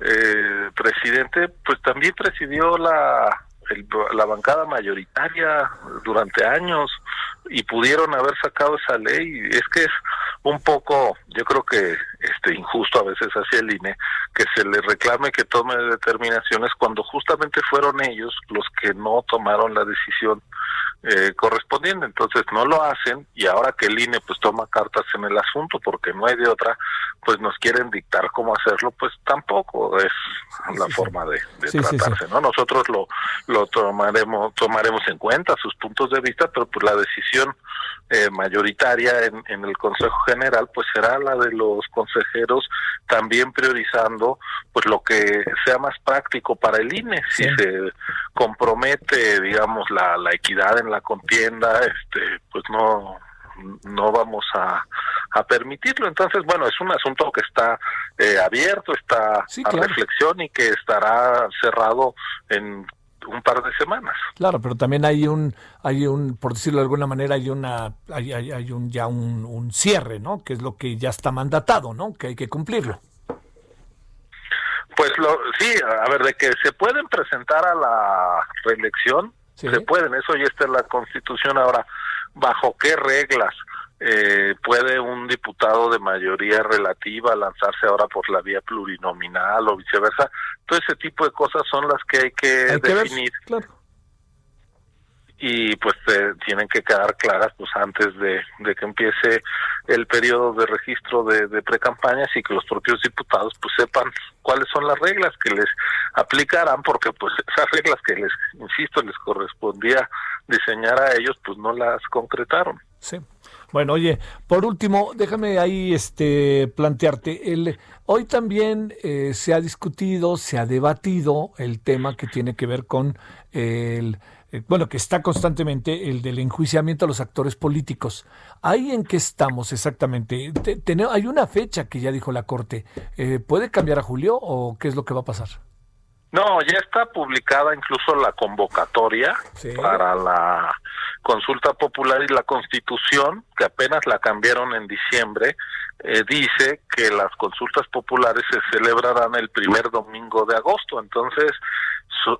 eh, presidente, pues también presidió la, la bancada mayoritaria durante años y pudieron haber sacado esa ley. Es que es un poco, yo creo que este injusto a veces hacia el INE que se le reclame que tome determinaciones cuando justamente fueron ellos los que no tomaron la decisión eh, correspondiente. Entonces no lo hacen y ahora que el INE pues toma cartas en el asunto porque no hay de otra, pues nos quieren dictar cómo hacerlo, pues tampoco es la forma de, tratarse, ¿no? Nosotros lo, lo tomaremos, tomaremos en cuenta sus puntos de vista, pero pues la decisión eh, mayoritaria en, en el Consejo General pues será la de los consejeros también priorizando pues lo que sea más práctico para el INE si se compromete digamos la, la equidad en la contienda este pues no no vamos a, a permitirlo. Entonces, bueno, es un asunto que está eh, abierto, está a reflexión y que estará cerrado en un par de semanas. Claro, pero también hay un, hay un, por decirlo de alguna manera, hay una, hay, hay, un ya un, un, cierre, ¿no? Que es lo que ya está mandatado, ¿no? Que hay que cumplirlo. Pues lo, sí, a ver, de que se pueden presentar a la reelección, se pueden, eso ya está en la Constitución. Ahora, ¿bajo qué reglas? eh, puede un diputado de mayoría relativa lanzarse ahora por la vía plurinominal o viceversa. Todo ese tipo de cosas son las que hay que definir. Y pues eh, tienen que quedar claras pues antes de, que empiece el periodo de registro de, de pre-campañas y que los propios diputados pues sepan cuáles son las reglas que les aplicarán porque pues esas reglas que les, insisto, les correspondía diseñar a ellos pues no las concretaron. Sí. Bueno, oye, por último, déjame ahí este plantearte el hoy también eh, se ha discutido, se ha debatido el tema que tiene que ver con el eh, bueno, que está constantemente el del enjuiciamiento a los actores políticos. ¿Ahí en qué estamos exactamente? hay una fecha que ya dijo la Corte. Eh, ¿Puede cambiar a Julio o qué es lo que va a pasar? No, ya está publicada incluso la convocatoria para la consulta popular y la constitución, que apenas la cambiaron en diciembre, eh, dice que las consultas populares se celebrarán el primer domingo de agosto. Entonces,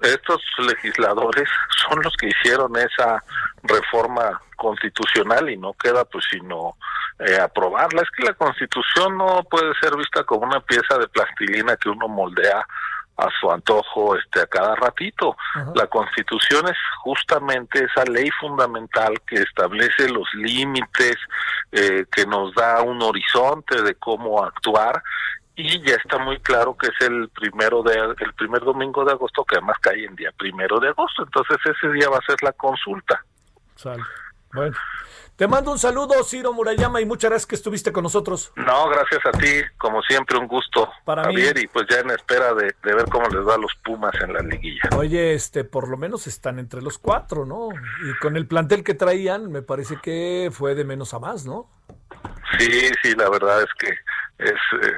estos legisladores son los que hicieron esa reforma constitucional y no queda pues sino eh, aprobarla. Es que la constitución no puede ser vista como una pieza de plastilina que uno moldea a su antojo este a cada ratito. La Constitución es justamente esa ley fundamental que establece los límites, eh, que nos da un horizonte de cómo actuar y ya está muy claro que es el primero de el primer domingo de agosto que además cae en día primero de agosto entonces ese día va a ser la consulta Sale. bueno te mando un saludo Ciro Murayama y muchas gracias que estuviste con nosotros. No gracias a ti como siempre un gusto para Javier y pues ya en espera de, de, ver cómo les va a los Pumas en la liguilla. Oye este por lo menos están entre los cuatro no y con el plantel que traían me parece que fue de menos a más no Sí, sí, la verdad es que es eh,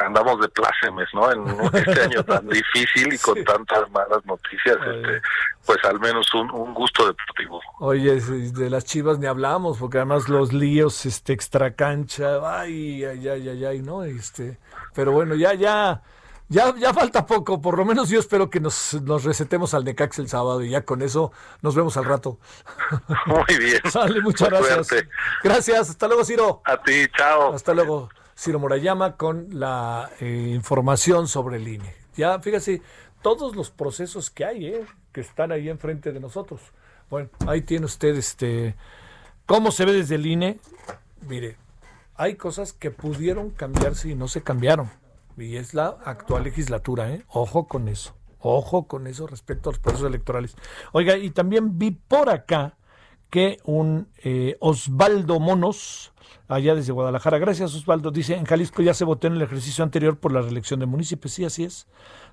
andamos de plácemes, ¿no? En este año tan difícil y con tantas malas noticias, este, pues al menos un, un, gusto deportivo. Oye, de las Chivas ni hablamos, porque además los líos, este, extra cancha, ay, ay, ay, ay, ay, ¿no? Este, pero bueno, ya, ya, ya, ya falta poco, por lo menos yo espero que nos, nos resetemos al Necax el sábado y ya con eso nos vemos al rato. Muy bien. Sale, muchas gracias. Suerte. Gracias, hasta luego, Ciro. A ti, chao. Hasta luego. Ciro Morayama con la eh, información sobre el INE. Ya, fíjese, todos los procesos que hay, eh, que están ahí enfrente de nosotros. Bueno, ahí tiene usted este. ¿Cómo se ve desde el INE? Mire, hay cosas que pudieron cambiarse y no se cambiaron. Y es la actual legislatura, ¿eh? Ojo con eso. Ojo con eso respecto a los procesos electorales. Oiga, y también vi por acá que un eh, Osvaldo Monos, allá desde Guadalajara, gracias Osvaldo, dice, en Jalisco ya se votó en el ejercicio anterior por la reelección de municipios, sí, así es.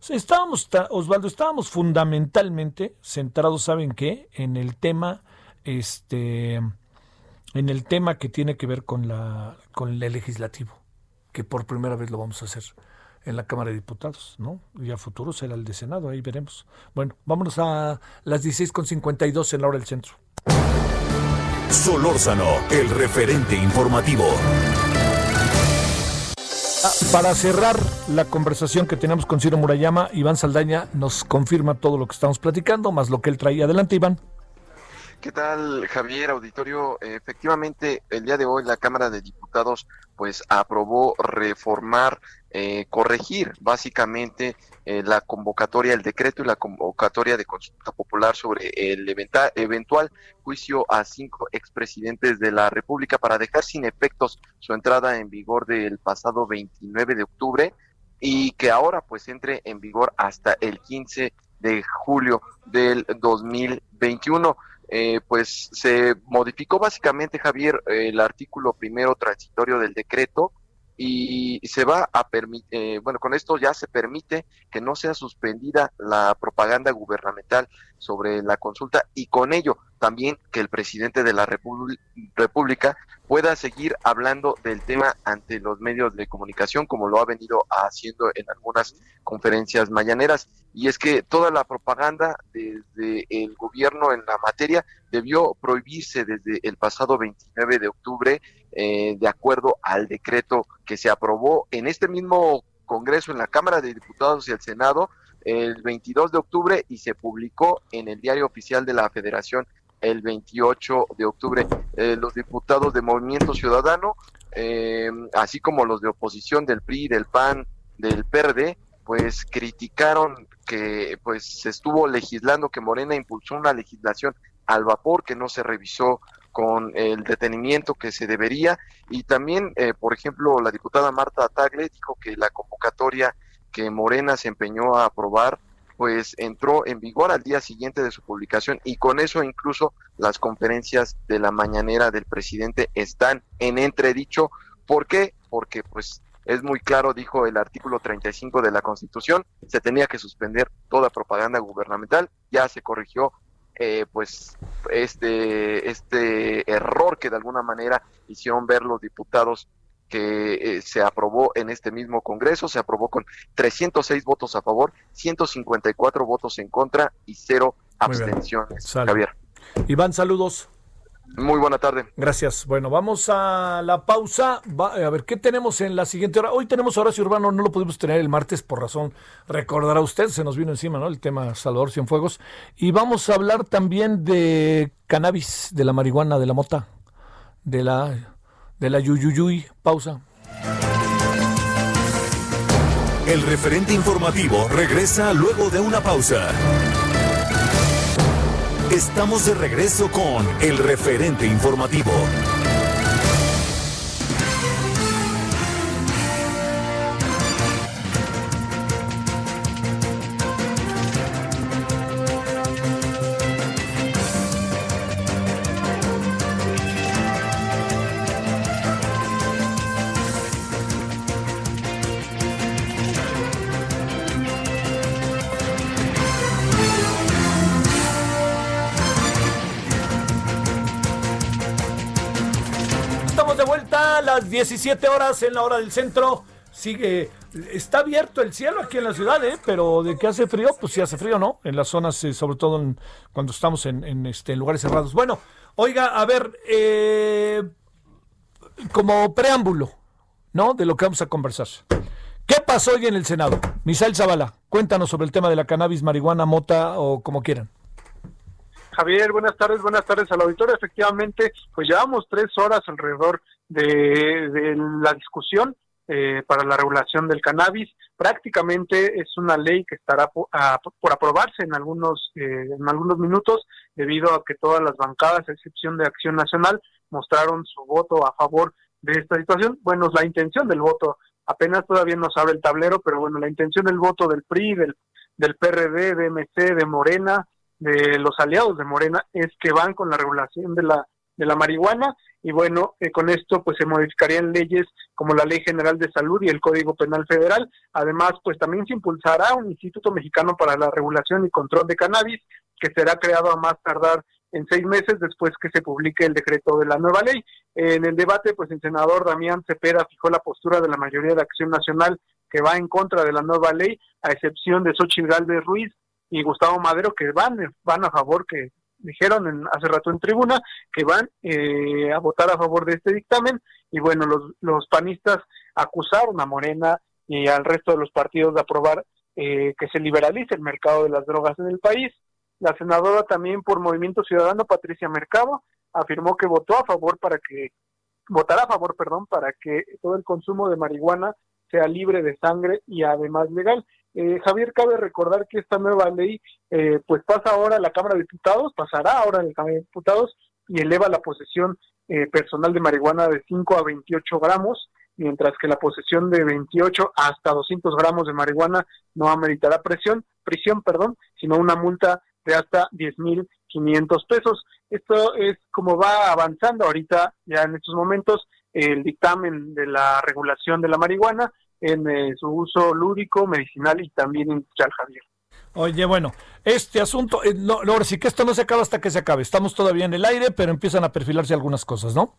Estábamos, Osvaldo, estábamos fundamentalmente centrados, ¿saben qué? En el tema, este, en el tema que tiene que ver con, la, con el legislativo, que por primera vez lo vamos a hacer en la Cámara de Diputados, ¿no? Y a futuro será el de Senado, ahí veremos. Bueno, vámonos a las 16.52 en la hora del centro. Solórzano, el referente informativo. Ah, para cerrar la conversación que tenemos con Ciro Murayama, Iván Saldaña nos confirma todo lo que estamos platicando, más lo que él traía. Adelante, Iván. ¿Qué tal, Javier Auditorio? Efectivamente, el día de hoy la Cámara de Diputados pues aprobó reformar, eh, corregir básicamente eh, la convocatoria, el decreto y la convocatoria de consulta popular sobre el eventual juicio a cinco expresidentes de la República para dejar sin efectos su entrada en vigor del pasado 29 de octubre y que ahora pues entre en vigor hasta el 15 de julio del 2021. Eh, pues se modificó básicamente, Javier, el artículo primero transitorio del decreto y se va a permitir, eh, bueno, con esto ya se permite que no sea suspendida la propaganda gubernamental sobre la consulta y con ello también que el presidente de la República pueda seguir hablando del tema ante los medios de comunicación como lo ha venido haciendo en algunas conferencias mañaneras. Y es que toda la propaganda desde el gobierno en la materia debió prohibirse desde el pasado 29 de octubre eh, de acuerdo al decreto que se aprobó en este mismo Congreso, en la Cámara de Diputados y el Senado, el 22 de octubre y se publicó en el Diario Oficial de la Federación el 28 de octubre. Eh, los diputados de Movimiento Ciudadano, eh, así como los de oposición del PRI, del PAN, del PERDE, pues criticaron que pues se estuvo legislando, que Morena impulsó una legislación al vapor que no se revisó con el detenimiento que se debería y también, eh, por ejemplo, la diputada Marta Tagle dijo que la convocatoria que Morena se empeñó a aprobar pues entró en vigor al día siguiente de su publicación y con eso incluso las conferencias de la mañanera del presidente están en entredicho. ¿Por qué? Porque pues es muy claro, dijo el artículo 35 de la Constitución, se tenía que suspender toda propaganda gubernamental, ya se corrigió eh, pues este, este error que de alguna manera hicieron ver los diputados que eh, se aprobó en este mismo Congreso, se aprobó con 306 votos a favor, 154 votos en contra y cero abstenciones. Javier. Iván, saludos. Muy buena tarde. Gracias. Bueno, vamos a la pausa. a ver, ¿qué tenemos en la siguiente hora? Hoy tenemos Horacio Urbano, no lo pudimos tener el martes por razón, recordará usted, se nos vino encima, ¿no? El tema Salvador Cienfuegos. Y vamos a hablar también de cannabis, de la marihuana, de la mota, de la de la Yuyuyuy. Pausa. el referente informativo regresa luego de una pausa. Estamos de regreso con el referente informativo. A las 17 horas en la hora del centro. Sigue, está abierto el cielo aquí en la ciudad, ¿eh? pero de que hace frío, pues sí hace frío, ¿no? En las zonas, eh, sobre todo en- cuando estamos en, este, en lugares cerrados. Bueno, oiga, a ver, eh, como preámbulo, ¿no? De lo que vamos a conversar. ¿Qué pasó hoy en el Senado? Misael Zavala, cuéntanos sobre el tema de la cannabis, marihuana, mota o como quieran. Javier, buenas tardes, buenas tardes al auditorio. Efectivamente, pues llevamos tres horas alrededor de, la discusión eh, para la regulación del cannabis. Prácticamente es una ley que estará a- por aprobarse en algunos eh, en algunos minutos, debido a que todas las bancadas, a excepción de Acción Nacional, mostraron su voto a favor de esta situación. Bueno, la intención del voto apenas todavía no sabe el tablero, pero bueno, la intención del voto del PRI, del, del PRD, de MC, de Morena, de los aliados de Morena es que van con la regulación de la de la marihuana y bueno eh, con esto pues se modificarían leyes como la Ley General de Salud y el Código Penal Federal además pues también se impulsará un Instituto Mexicano para la Regulación y Control de Cannabis que será creado a más tardar en seis meses después que se publique el decreto de la nueva ley. En el debate, pues el senador Damián Cepeda fijó la postura de la mayoría de Acción Nacional que va en contra de la nueva ley, a excepción de Xochitl Galvez Ruiz, y Gustavo Madero que van van a favor que dijeron en, hace rato en tribuna que van eh, a votar a favor de este dictamen y bueno los, los panistas acusaron a Morena y al resto de los partidos de aprobar eh, que se liberalice el mercado de las drogas en el país. La senadora también por Movimiento Ciudadano Patricia Mercado afirmó que votó a favor para que votará a favor perdón para que todo el consumo de marihuana sea libre de sangre y además legal eh, Javier, cabe recordar que esta nueva ley eh, pues pasa ahora a la Cámara de Diputados, pasará ahora a la Cámara de Diputados y eleva la posesión eh, personal de marihuana de 5 a 28 gramos, mientras que la posesión de 28 hasta 200 gramos de marihuana no ameritará presión, prisión, perdón, sino una multa de hasta 10.500 pesos. Esto es como va avanzando ahorita, ya en estos momentos, el dictamen de la regulación de la marihuana en eh, su uso lúdico, medicinal y también industrial, Javier. Oye, bueno, este asunto, eh, no, no, ahora sí que esto no se acaba hasta que se acabe. Estamos todavía en el aire, pero empiezan a perfilarse algunas cosas, ¿no?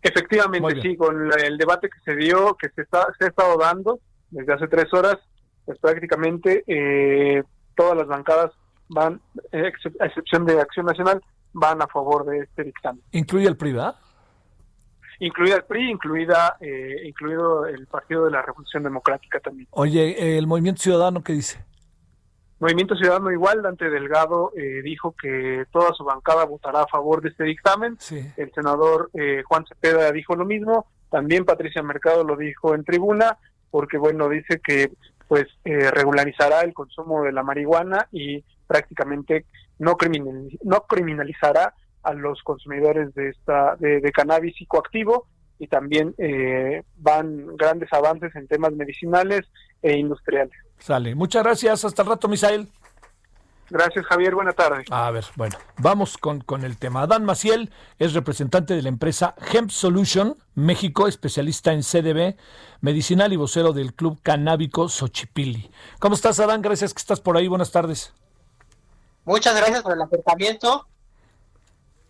Efectivamente, sí, con el debate que se dio, que se, está, se ha estado dando desde hace tres horas, pues prácticamente eh, todas las bancadas van, eh, a excepción de Acción Nacional, van a favor de este dictamen. Incluye el PRI, ¿verdad? Incluida el PRI, incluida, eh, incluido el Partido de la Revolución Democrática también. Oye, el Movimiento Ciudadano, ¿qué dice? Movimiento Ciudadano igual, Dante Delgado eh, dijo que toda su bancada votará a favor de este dictamen. Sí. El senador eh, Juan Cepeda dijo lo mismo, también Patricia Mercado lo dijo en tribuna, porque bueno, dice que pues eh, regularizará el consumo de la marihuana y prácticamente no, criminal, no criminalizará a los consumidores de esta de, de cannabis psicoactivo y también eh, van grandes avances en temas medicinales e industriales. Sale. Muchas gracias. Hasta el rato, Misael. Gracias Javier, buena tarde. A ver, bueno, vamos con, con el tema. Adán Maciel es representante de la empresa Hemp Solution México, especialista en CDB, medicinal y vocero del Club Canábico Xochipilli. ¿Cómo estás, Adán? Gracias que estás por ahí. Buenas tardes. Muchas gracias por el acercamiento.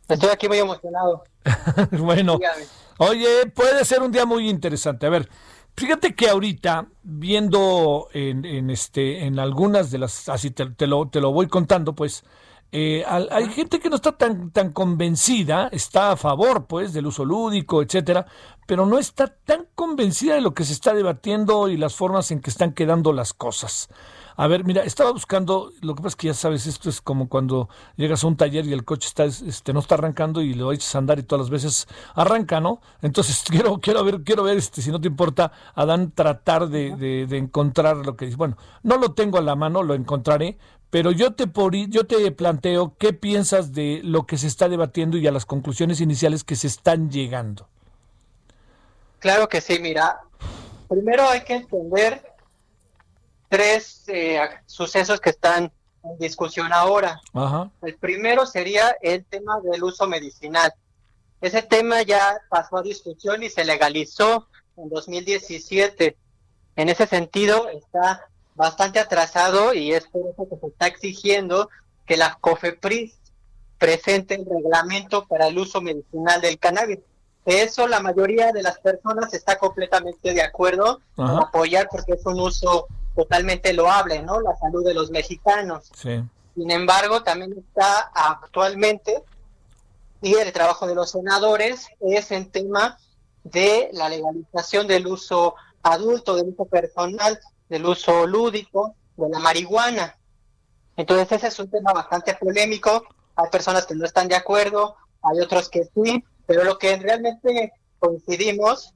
Estoy aquí muy emocionado. bueno, Dígame. oye, puede ser un día muy interesante. A ver, fíjate que ahorita, viendo en, en este, en algunas de las, así te, te lo, te lo voy contando, pues, eh, al- hay gente que no está tan, tan convencida, está a favor, pues, del uso lúdico, etcétera, pero no está tan convencida de lo que se está debatiendo y las formas en que están quedando las cosas. A ver, mira, estaba buscando, lo que pasa es que ya sabes, esto es como cuando llegas a un taller y el coche está, este, no está arrancando y lo echas a andar y todas las veces arranca, ¿no? Entonces quiero, quiero ver, quiero ver, este, si no te importa, Adán, tratar de, de, encontrar lo que dice. Bueno, no lo tengo a la mano, lo encontraré, pero yo te, por, yo te planteo qué piensas de lo que se está debatiendo y a las conclusiones iniciales que se están llegando. Claro que sí, mira. Primero hay que entender tres eh, sucesos que están en discusión ahora. El primero sería el tema del uso medicinal. Ese tema ya pasó a discusión y se legalizó en 2017. En ese sentido está bastante atrasado y es por eso que se está exigiendo que la COFEPRIS presente el reglamento para el uso medicinal del cannabis. eso la mayoría de las personas está completamente de acuerdo en apoyar porque es un uso totalmente loable, ¿no? La salud de los mexicanos. Sin embargo, también está actualmente y el trabajo de los senadores es en tema de la legalización del uso adulto, del uso personal, del uso lúdico, de la marihuana. Entonces ese es un tema bastante polémico. Hay personas que no están de acuerdo, hay otros que sí, pero lo que realmente coincidimos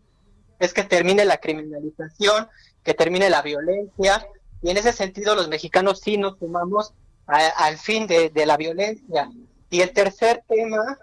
es que termine la criminalización que termine la violencia. Y en ese sentido los mexicanos sí nos sumamos al fin de, la violencia. Y el tercer tema,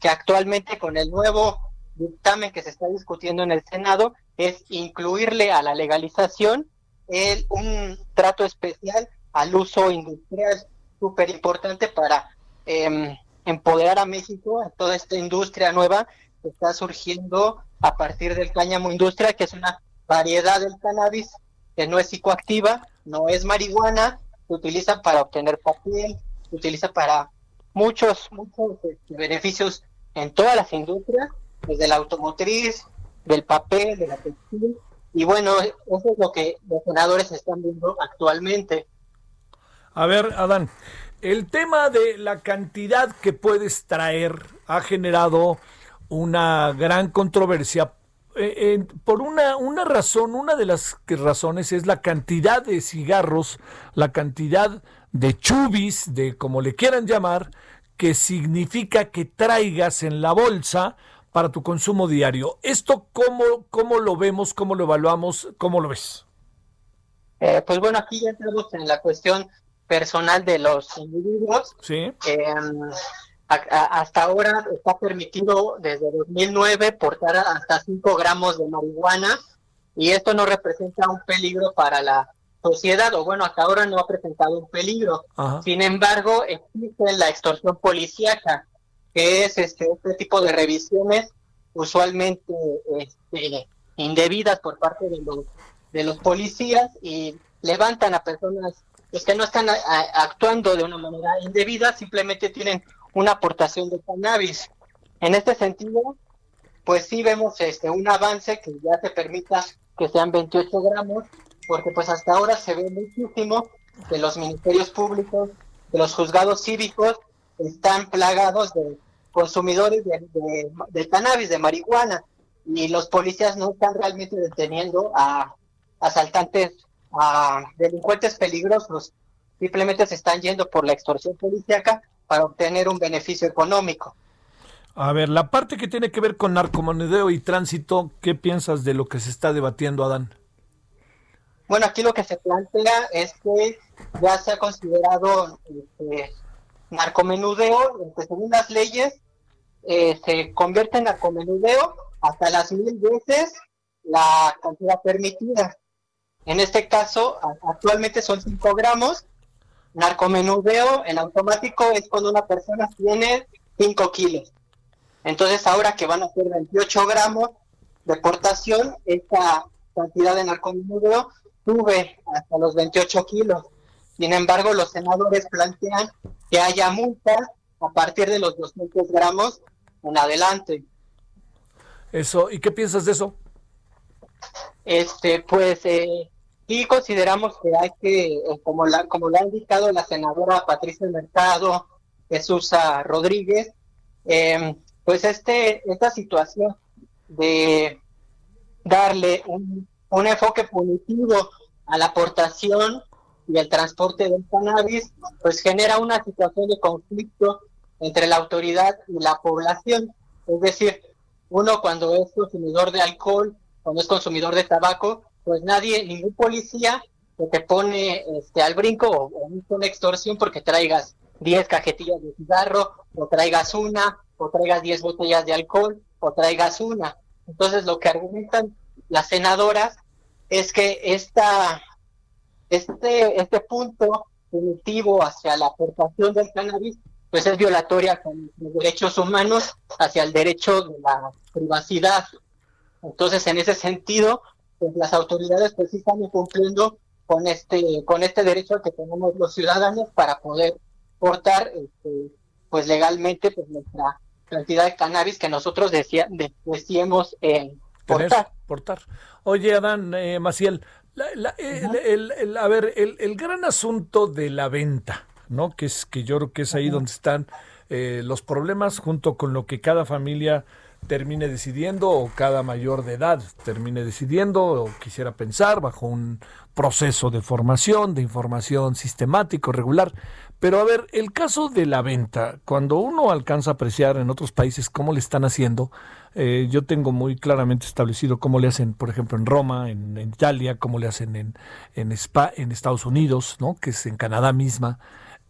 que actualmente con el nuevo dictamen que se está discutiendo en el Senado, es incluirle a la legalización el, un trato especial al uso industrial, súper importante para em, empoderar a México a toda esta industria nueva que está surgiendo a partir del cáñamo industria, que es una variedad del cannabis que no es psicoactiva, no es marihuana, se utiliza para obtener papel, se utiliza para muchos, muchos este, beneficios en todas las industrias, desde la automotriz, del papel, de la textil, y bueno, eso es lo que los senadores están viendo actualmente. A ver, Adán, el tema de la cantidad que puedes traer ha generado una gran controversia eh, por una, una razón, una de las razones es la cantidad de cigarros, la cantidad de chubis, de como le quieran llamar, que significa que traigas en la bolsa para tu consumo diario. ¿Esto cómo, cómo lo vemos, cómo lo evaluamos, cómo lo ves? Eh, pues bueno, aquí ya entramos en la cuestión personal de los individuos. Sí. Hasta ahora está permitido desde 2009 portar hasta 5 gramos de marihuana y esto no representa un peligro para la sociedad o bueno, hasta ahora no ha presentado un peligro. Sin embargo, existe la extorsión policíaca, que es este, este tipo de revisiones usualmente este, indebidas por parte de los, de los policías y levantan a personas pues, que no están actuando de una manera indebida, simplemente tienen una aportación de cannabis. En este sentido, pues sí vemos este un avance que ya se permita que sean 28 gramos, porque pues hasta ahora se ve muchísimo que los ministerios públicos, que los juzgados cívicos están plagados de consumidores de, cannabis, de marihuana, y los policías no están realmente deteniendo a asaltantes, a delincuentes peligrosos, simplemente se están yendo por la extorsión policíaca para obtener un beneficio económico. A ver, la parte que tiene que ver con narcomonedeo y tránsito, ¿qué piensas de lo que se está debatiendo, Adán? Bueno, aquí lo que se plantea es que ya se ha considerado este, narcomenudeo, este, según las leyes, eh, se convierte en narcomenudeo hasta las mil veces la cantidad permitida. En este caso, actualmente son 5 gramos Narcomenudeo en automático es cuando una persona tiene 5 kilos. Entonces ahora que van a ser 28 gramos de portación, esta cantidad de narcomenudeo sube hasta los 28 kilos. Sin embargo, los senadores plantean que haya multas a partir de los 200 gramos en adelante. Eso, ¿y qué piensas de eso? Este, pues eh, y consideramos que hay que, eh, como, la, como lo ha indicado la senadora Patricia Mercado, Jesús Rodríguez, em, pues este, esta situación de darle un, un, enfoque punitivo a la aportación y el transporte del cannabis, pues genera una situación de conflicto entre la autoridad y la población. Es decir, uno cuando es consumidor de alcohol, cuando es consumidor de tabaco, pues nadie, ningún policía que te pone este, al brinco o, o una extorsión porque traigas 10 cajetillas de cigarro, o traigas una, o traigas 10 botellas de alcohol, o traigas una. Entonces lo que argumentan las senadoras es que esta, este, este punto punitivo hacia la aportación del cannabis pues es violatoria con los derechos humanos hacia el derecho de la privacidad. Entonces, en ese sentido, pues las autoridades pues sí están cumpliendo con este con este derecho que tenemos los ciudadanos para poder portar este, pues legalmente pues nuestra cantidad de cannabis que nosotros decía, decíamos en portar. portar. Oye, Adán eh, Maciel, el, a ver, el, gran asunto de la venta, ¿no? Que es que yo creo que es ahí donde están eh, los problemas junto con lo que cada familia termine decidiendo o cada mayor de edad termine decidiendo o quisiera pensar bajo un proceso de formación, de información sistemático, regular. Pero a ver, el caso de la venta, cuando uno alcanza a apreciar en otros países cómo le están haciendo, eh, yo tengo muy claramente establecido cómo le hacen, por ejemplo, en Roma, en, Italia, cómo le hacen en, en, Spa, en Estados Unidos, ¿no? que es en Canadá misma.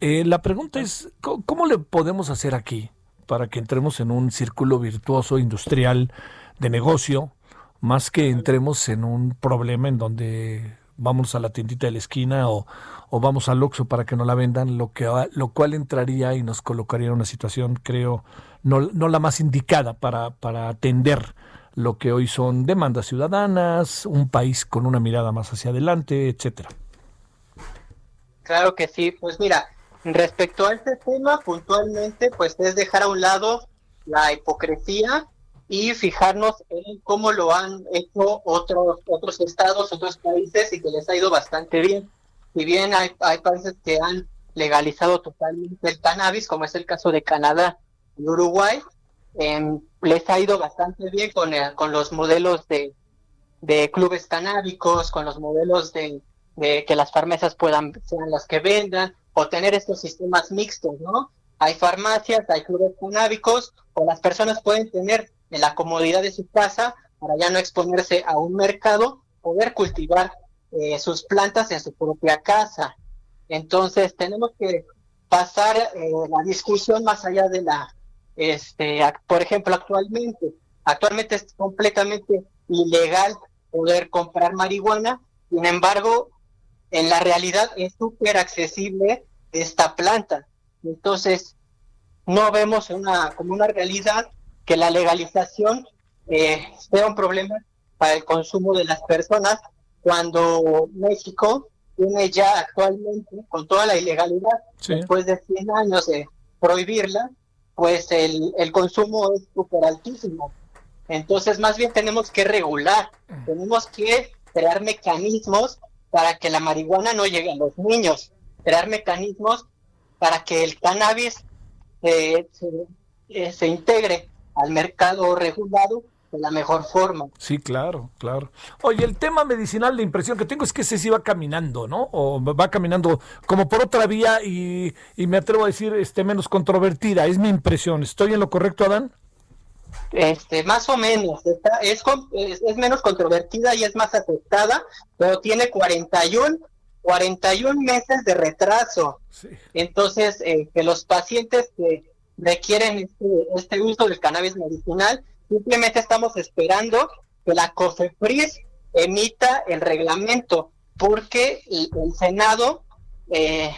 Eh, la pregunta es, ¿cómo, le podemos hacer aquí para que entremos en un círculo virtuoso industrial de negocio, más que entremos en un problema en donde vamos a la tiendita de la esquina o, o vamos al Oxxo para que no la vendan, lo, que, lo cual entraría y nos colocaría en una situación, creo, no, no la más indicada para, para atender lo que hoy son demandas ciudadanas, un país con una mirada más hacia adelante, etcétera. Claro que sí, pues mira, respecto a este tema puntualmente, pues es dejar a un lado la hipocresía y fijarnos en cómo lo han hecho otros otros estados, otros países y que les ha ido bastante bien. Si bien hay, hay países que han legalizado totalmente el cannabis, como es el caso de Canadá y Uruguay, eh, les ha ido bastante bien con, con los modelos de, de clubes canábicos, con los modelos de, de que las farmacias puedan sean las que vendan o tener estos sistemas mixtos, ¿no? Hay farmacias, hay clubes canábicos o las personas pueden tener en la comodidad de su casa para ya no exponerse a un mercado, poder cultivar eh, sus plantas en su propia casa. Entonces tenemos que pasar eh, la discusión más allá de la, este, por ejemplo, actualmente, actualmente es completamente ilegal poder comprar marihuana, sin embargo, en la realidad es súper accesible esta planta. Entonces, no vemos una, como una realidad que la legalización eh, sea un problema para el consumo de las personas cuando México tiene ya actualmente, con toda la ilegalidad, después de 100 años de prohibirla, pues el, el consumo es súper altísimo. Entonces, más bien tenemos que regular, tenemos que crear mecanismos para que la marihuana no llegue a los niños, crear mecanismos para que el cannabis eh, se, eh, se integre al mercado regulado de la mejor forma. Sí, claro, claro. Oye, el tema medicinal, de impresión que tengo es que ese sí va caminando, ¿no? O va caminando como por otra vía y, me atrevo a decir este menos controvertida, es mi impresión. ¿Estoy en lo correcto, Adán? Este, más o menos, está, es, es, menos controvertida y es más aceptada, pero tiene 41, 41 meses de retraso. Entonces, eh, que los pacientes que requieren este, este uso del cannabis medicinal. Simplemente estamos esperando que la COFEPRIS emita el reglamento, porque el, Senado eh,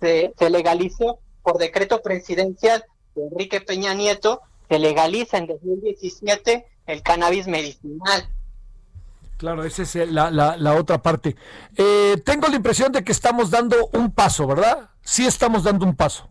se, legalizó por decreto presidencial de Enrique Peña Nieto, se legaliza en 2017 el cannabis medicinal. Claro, esa es la, la, la otra parte. Eh, tengo la impresión de que estamos dando un paso, ¿verdad? Sí estamos dando un paso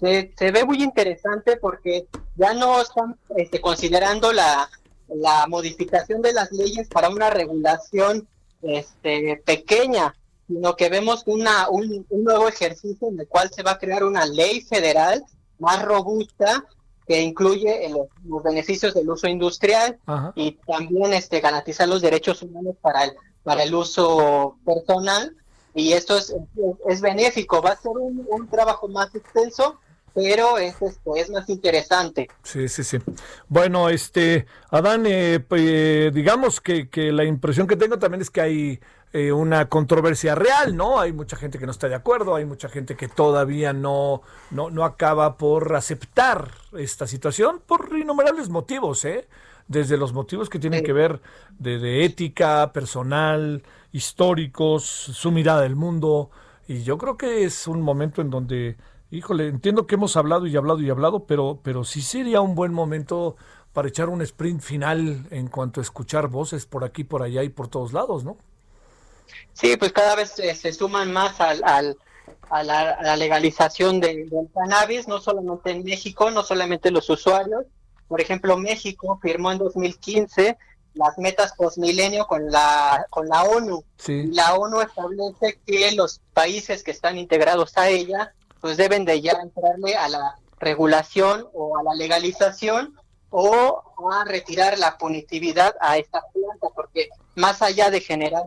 se, ve muy interesante porque ya no están este, considerando la, la modificación de las leyes para una regulación este, pequeña, sino que vemos una, un, nuevo ejercicio en el cual se va a crear una ley federal más robusta que incluye los, beneficios del uso industrial y también este garantizar los derechos humanos para el para el uso personal y esto es, es benéfico, va a ser un, un trabajo más extenso, pero es, este, es más interesante. Sí, sí, sí. Bueno, este, Adán, eh, eh, digamos que, que, la impresión que tengo también es que hay eh, una controversia real, ¿no? Hay mucha gente que no está de acuerdo, hay mucha gente que todavía no, no, no acaba por aceptar esta situación por innumerables motivos, ¿eh? Desde los motivos que tienen que ver de, de ética, personal, históricos, su mirada del mundo. Y yo creo que es un momento en donde híjole, entiendo que hemos hablado y hablado y hablado, pero, pero sí sería un buen momento para echar un sprint final en cuanto a escuchar voces por aquí, por allá y por todos lados, ¿no? Sí, pues cada vez se, suman más al, al a, la, legalización del cannabis, no solamente en México, no solamente los usuarios. Por ejemplo, México firmó en 2015 las metas postmilenio con la con la ONU. Sí. La ONU establece que los países que están integrados a ella pues deben de ya entrarle a la regulación o a la legalización o a retirar la punitividad a esta planta, porque más allá de generar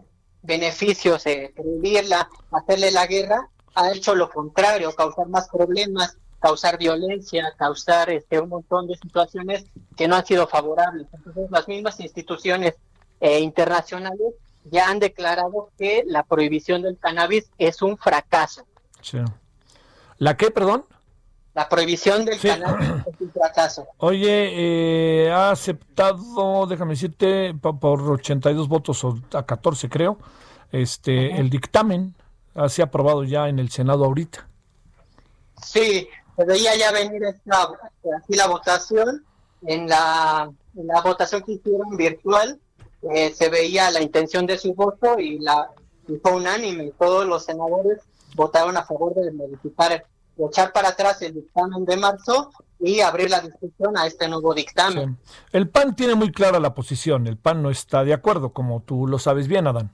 beneficios, eh, prohibirla, hacerle la guerra, ha hecho lo contrario, causar más problemas, causar violencia, causar este, un montón de situaciones que no han sido favorables. Entonces, las mismas instituciones eh, internacionales ya han declarado que la prohibición del cannabis es un fracaso. ¿La qué, perdón? La prohibición del canal es un fracaso. Oye, eh, ha aceptado, déjame decirte, por 82 votos a 14 creo, este, el dictamen ha sido aprobado ya en el Senado ahorita. Sí, se veía ya venir esta, así la votación, en la, en la votación que hicieron virtual, eh, se veía la intención de su voto y la y fue unánime, todos los senadores votaron a favor de modificar, de echar para atrás el dictamen de marzo y abrir la discusión a este nuevo dictamen. El PAN tiene muy clara la posición, el PAN no está de acuerdo, como tú lo sabes bien, Adán.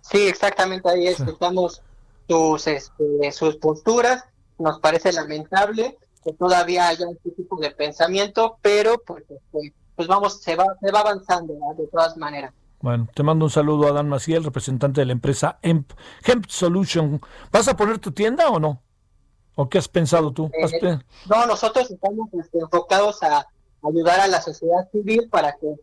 Sí, exactamente, ahí escuchamos sus, este, sus posturas, nos parece lamentable que todavía haya este tipo de pensamiento, pero pues, este, pues vamos, se va, se va avanzando de todas maneras. Bueno, te mando un saludo a Dan Maciel, representante de la empresa Hemp, Solution. ¿Vas a poner tu tienda o no? ¿O qué has pensado tú? Eh, no, nosotros estamos este, enfocados a ayudar a la sociedad civil para que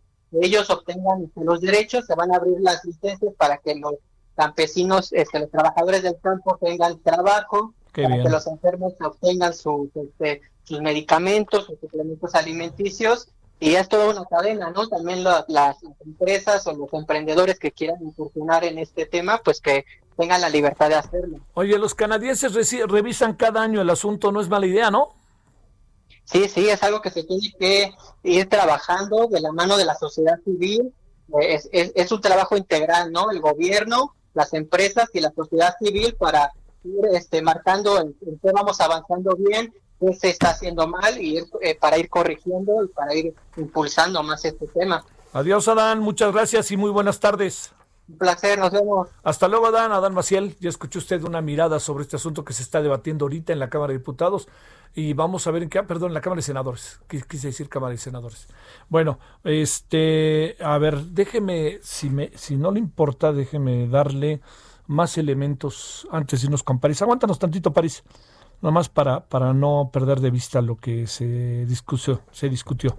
ellos obtengan los derechos, se van a abrir las licencias para que los campesinos, este, los trabajadores del campo tengan trabajo, para que los enfermos obtengan sus, este, sus medicamentos, sus suplementos alimenticios y es toda una cadena, ¿no? También las empresas o los emprendedores que quieran incursionar en este tema, pues que tengan la libertad de hacerlo. Oye, los canadienses revisan cada año el asunto, no es mala idea, ¿no? Sí, sí, es algo que se tiene que ir trabajando de la mano de la sociedad civil. Es, es, un trabajo integral, ¿no? El gobierno, las empresas y la sociedad civil para ir este, marcando en qué vamos avanzando bien qué se está haciendo mal y eh, para ir corrigiendo y para ir impulsando más este tema. Adiós, Adán, muchas gracias y muy buenas tardes. Un placer, nos vemos. Hasta luego, Adán. Adán Maciel, ya escuchó usted una mirada sobre este asunto que se está debatiendo ahorita en la Cámara de Diputados y vamos a ver en qué, perdón, en la Cámara de Senadores, quise decir Cámara de Senadores. Bueno, este, a ver, déjeme, si, me, si no le importa, déjeme darle más elementos antes de irnos con París. Aguántanos tantito, París nada más para, para no perder de vista lo que se discutió, se discutió.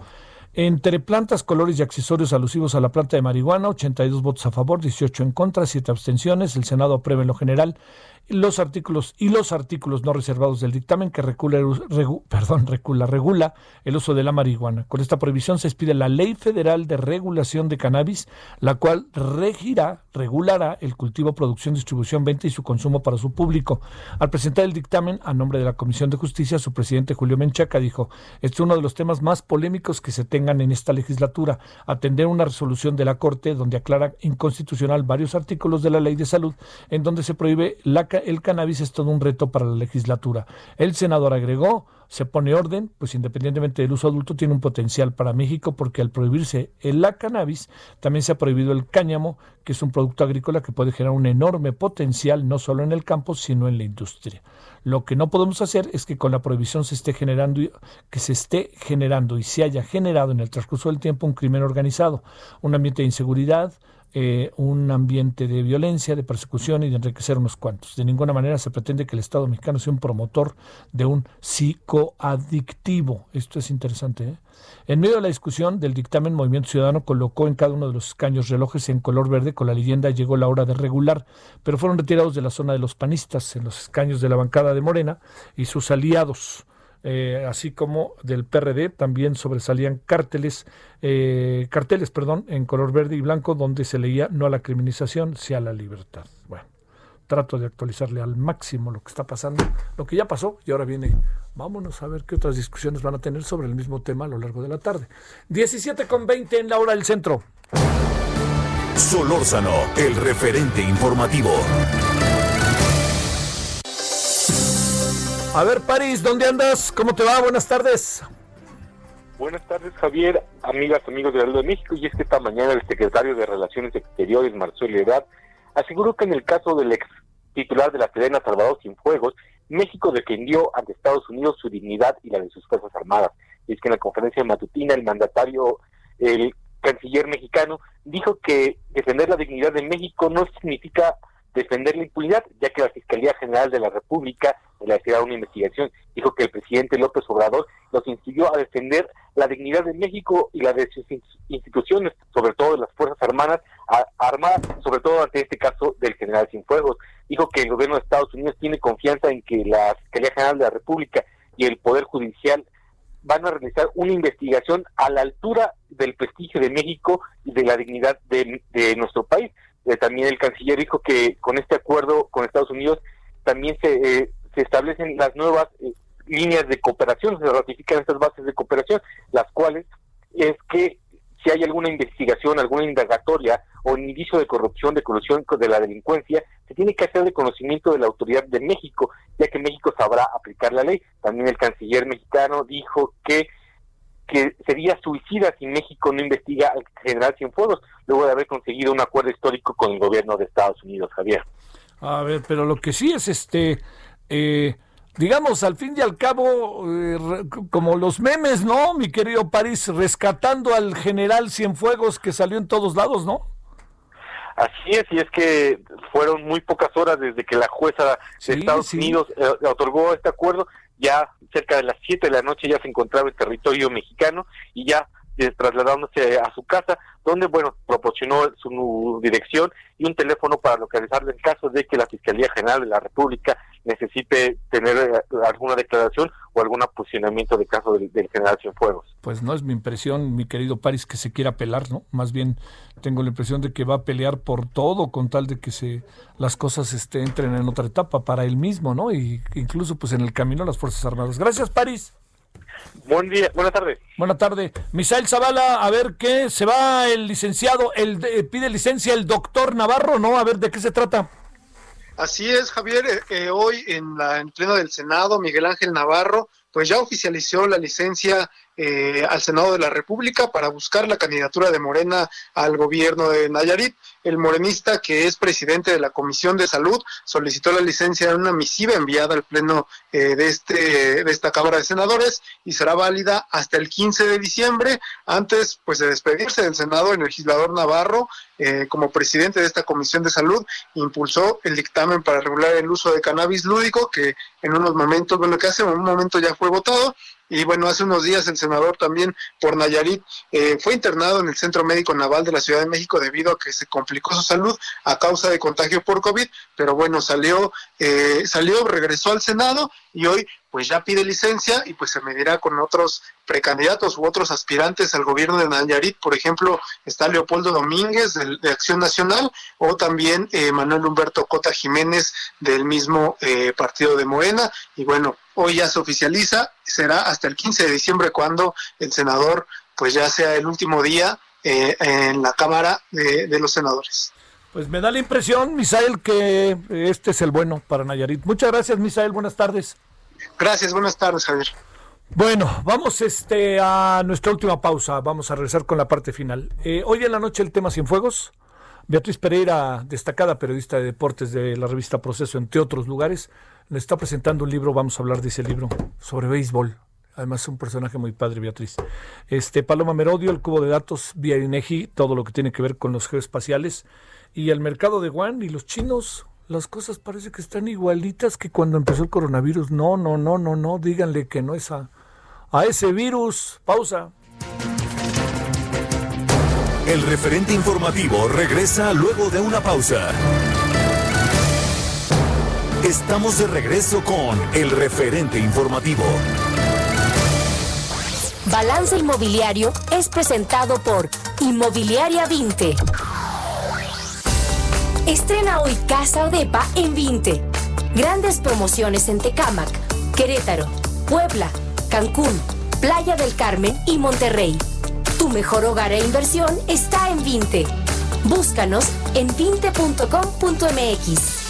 Entre plantas, colores y accesorios alusivos a la planta de marihuana, 82 votos a favor, 18 en contra, 7 abstenciones. El Senado aprueba en lo general los artículos y los artículos no reservados del dictamen que recula, perdón, recula, regula el uso de la marihuana. Con esta prohibición se expide la Ley Federal de Regulación de Cannabis, la cual regirá, regulará el cultivo, producción, distribución, venta y su consumo para su público. Al presentar el dictamen a nombre de la Comisión de Justicia, su presidente Julio Menchaca dijo, este es uno de los temas más polémicos que se tengan en esta legislatura, atender una resolución de la Corte donde aclara inconstitucional varios artículos de la Ley de Salud en donde se prohíbe la el cannabis es todo un reto para la legislatura. El senador agregó, se pone orden, pues independientemente del uso adulto tiene un potencial para México porque al prohibirse la cannabis también se ha prohibido el cáñamo, que es un producto agrícola que puede generar un enorme potencial no solo en el campo, sino en la industria. Lo que no podemos hacer es que con la prohibición se esté generando que se esté generando y se haya generado en el transcurso del tiempo un crimen organizado, un ambiente de inseguridad, eh, un ambiente de violencia, de persecución y de enriquecer unos cuantos. De ninguna manera se pretende que el Estado mexicano sea un promotor de un psicoadictivo. Esto es interesante. ¿eh? En medio de la discusión del dictamen, Movimiento Ciudadano colocó en cada uno de los escaños relojes en color verde con la leyenda llegó la hora de regular, pero fueron retirados de la zona de los panistas en los escaños de la bancada de Morena y sus aliados. Eh, así como del PRD, también sobresalían carteles, eh, carteles perdón, en color verde y blanco donde se leía no a la criminalización, sí a la libertad. Bueno, trato de actualizarle al máximo lo que está pasando, lo que ya pasó y ahora viene, vámonos a ver qué otras discusiones van a tener sobre el mismo tema a lo largo de la tarde. 17 con 20 en la hora del centro. Solórzano, el referente informativo. A ver, París, ¿dónde andas? ¿Cómo te va? Buenas tardes. Buenas tardes, Javier, amigas, amigos de de México. Y es que esta mañana el secretario de Relaciones Exteriores, Marcelo Ebrard, aseguró que en el caso del ex titular de la Serena Salvador Fuegos, México defendió ante Estados Unidos su dignidad y la de sus Fuerzas Armadas. Y es que en la conferencia matutina el mandatario, el canciller mexicano, dijo que defender la dignidad de México no significa defender la impunidad, ya que la Fiscalía General de la República le una investigación. Dijo que el presidente López Obrador los instigó a defender la dignidad de México y la de sus instituciones, sobre todo de las Fuerzas Armadas, armadas, sobre todo ante este caso del general Cienfuegos. Dijo que el gobierno de Estados Unidos tiene confianza en que la Fiscalía General de la República y el Poder Judicial van a realizar una investigación a la altura del prestigio de México y de la dignidad de, nuestro país. Eh, también el canciller dijo que con este acuerdo con Estados Unidos también se, eh, se establecen las nuevas eh, líneas de cooperación, se ratifican estas bases de cooperación, las cuales es que si hay alguna investigación, alguna indagatoria o indicio de corrupción, de corrupción de la delincuencia, se tiene que hacer de conocimiento de la autoridad de México, ya que México sabrá aplicar la ley. También el canciller mexicano dijo que que sería suicida si México no investiga al general Cienfuegos, luego de haber conseguido un acuerdo histórico con el gobierno de Estados Unidos, Javier. A ver, pero lo que sí es este eh, digamos, al fin y al cabo, eh, como los memes, ¿no? Mi querido París, rescatando al general Cienfuegos que salió en todos lados, ¿no? Así es, y es que fueron muy pocas horas desde que la jueza de Estados Unidos eh, otorgó este acuerdo, ya cerca de las 7 de la noche ya se encontraba en territorio mexicano y ya trasladándose a su casa, donde, bueno, proporcionó su dirección y un teléfono para localizarle en caso de que la Fiscalía General de la República necesite tener eh, alguna declaración o algún posicionamiento de caso del, general Cienfuegos. Pues no es mi impresión, mi querido París, que se quiera pelar, ¿no? Más bien tengo la impresión de que va a pelear por todo con tal de que se las cosas este, entren en otra etapa para él mismo, ¿no? Y incluso pues en el camino a las Fuerzas Armadas. Gracias, París. Buen día, buena tarde. Buena tarde. Misael Zavala, a ver qué, se va el licenciado, el pide licencia el doctor Navarro, ¿no? A ver de qué se trata. Así es, Javier. Eh, eh, hoy en la en pleno del Senado, Miguel Ángel Navarro, pues ya oficializó la licencia eh, al Senado de la República para buscar la candidatura de Morena al gobierno de Nayarit. El morenista, que es presidente de la Comisión de Salud, solicitó la licencia en una misiva enviada al Pleno eh, de, este, de esta Cámara de Senadores y será válida hasta el 15 de diciembre. Antes pues, de despedirse del Senado, el legislador Navarro, eh, como presidente de esta Comisión de Salud, impulsó el dictamen para regular el uso de cannabis lúdico, que en unos momentos, bueno, que hace un momento ya fue votado y bueno, hace unos días el senador también por Nayarit eh, fue internado en el Centro Médico Naval de la Ciudad de México debido a que se complicó su salud a causa de contagio por COVID, pero bueno, salió, eh, salió, regresó al Senado y hoy pues ya pide licencia y pues se medirá con otros precandidatos u otros aspirantes al gobierno de Nayarit. Por ejemplo, está Leopoldo Domínguez de, Acción Nacional o también eh, Manuel Humberto Cota Jiménez del mismo eh, partido de Morena. Y bueno, hoy ya se oficializa, será hasta el 15 de diciembre cuando el senador pues ya sea el último día eh, en la Cámara de, de los Senadores. Pues me da la impresión, Misael, que este es el bueno para Nayarit. Muchas gracias, Misael. Buenas tardes. Gracias, buenas tardes, Javier. Bueno, vamos este a nuestra última pausa. Vamos a regresar con la parte final. Eh, hoy en la noche el tema Cienfuegos. Beatriz Pereira, destacada periodista de deportes de la revista Proceso, entre otros lugares, le está presentando un libro. Vamos a hablar de ese libro sobre béisbol. Además es un personaje muy padre, Beatriz. Este Paloma Merodio, el cubo de datos vía INEGI, todo lo que tiene que ver con los geoespaciales y el mercado de Wuhan y los chinos. Las cosas parece que están igualitas que cuando empezó el coronavirus. No, no, no, no, no. Díganle que no es a, a ese virus. Pausa. El referente informativo regresa luego de una pausa. Estamos de regreso con el referente informativo. Balance Inmobiliario es presentado por Inmobiliaria 20. Estrena hoy Casa Odepa en 20. Grandes promociones en Tecámac, Querétaro, Puebla, Cancún, Playa del Carmen y Monterrey. Tu mejor hogar e inversión está en 20. Búscanos en 20.com.mx.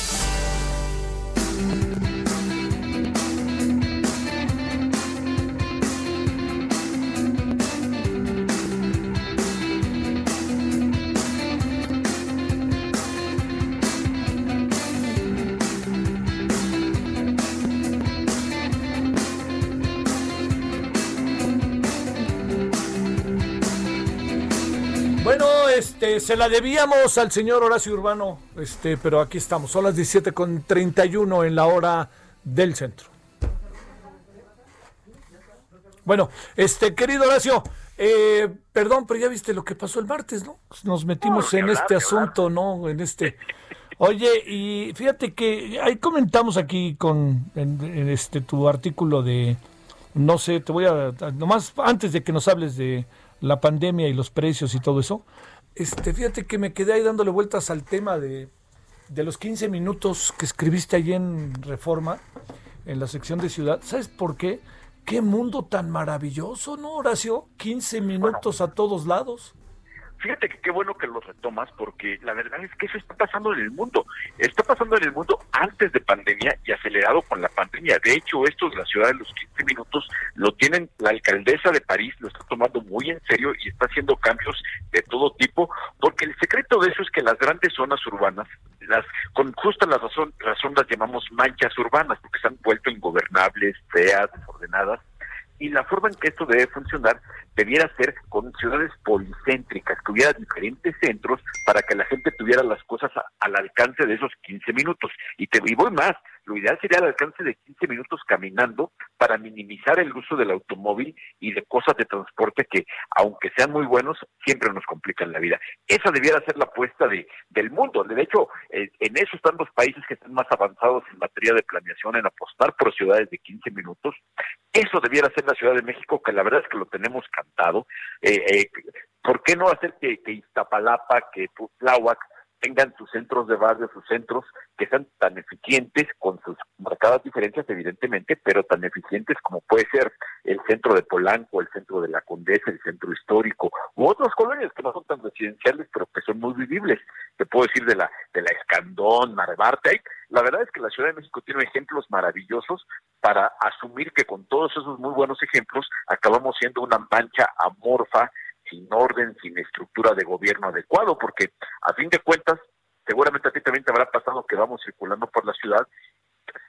Este, se la debíamos al señor Horacio Urbano, este, pero aquí estamos, son las 17 con 31 en la hora del centro. Bueno, este querido Horacio, eh, perdón, pero ya viste lo que pasó el martes, ¿no? Nos metimos en este asunto, ¿no? En este. Oye, y fíjate que ahí comentamos aquí con en este tu artículo de, no sé, te voy a, nomás antes de que nos hables de la pandemia y los precios y todo eso, este, fíjate que me quedé ahí dándole vueltas al tema de, de los 15 minutos que escribiste ahí en Reforma, en la sección de ciudad. ¿Sabes por qué? Qué mundo tan maravilloso, ¿no, Horacio? 15 minutos a todos lados. Fíjate que qué bueno que lo retomas porque la verdad es que eso está pasando en el mundo. Está pasando en el mundo antes de pandemia y acelerado con la pandemia. De hecho, esto de la ciudad de los 15 minutos lo tienen la alcaldesa de París, lo está tomando muy en serio y está haciendo cambios de todo tipo, porque el secreto de eso es que las grandes zonas urbanas, las con justa la razón, razón las llamamos manchas urbanas, porque se han vuelto ingobernables, feas, desordenadas y la forma en que esto debe funcionar debiera ser con ciudades policéntricas, que hubiera diferentes centros para que la gente tuviera las cosas al alcance de esos 15 minutos. Y te y voy más, lo ideal sería al alcance de 15 minutos caminando para minimizar el uso del automóvil y de cosas de transporte que, aunque sean muy buenos, siempre nos complican la vida. Esa debiera ser la apuesta de, del mundo. De hecho, eh, en eso están los países que están más avanzados en materia de planeación, en apostar por ciudades de 15 minutos. Eso debiera ser la Ciudad de México, que la verdad es que lo tenemos cantado. Eh, eh, ¿Por qué no hacer que, que Iztapalapa, que Tláhuac, tengan sus centros de barrio, sus centros que sean tan eficientes, con sus marcadas diferencias evidentemente, pero tan eficientes como puede ser el centro de Polanco, el centro de la Condesa, el centro histórico, u otras colonias que no son tan residenciales, pero que son muy vivibles. Te puedo decir de la, de la Escandón, Narvarte. La verdad es que la Ciudad de México tiene ejemplos maravillosos para asumir que con todos esos muy buenos ejemplos acabamos siendo una mancha amorfa sin orden, sin estructura de gobierno adecuado, porque a fin de cuentas, seguramente a ti también te habrá pasado que vamos circulando por la ciudad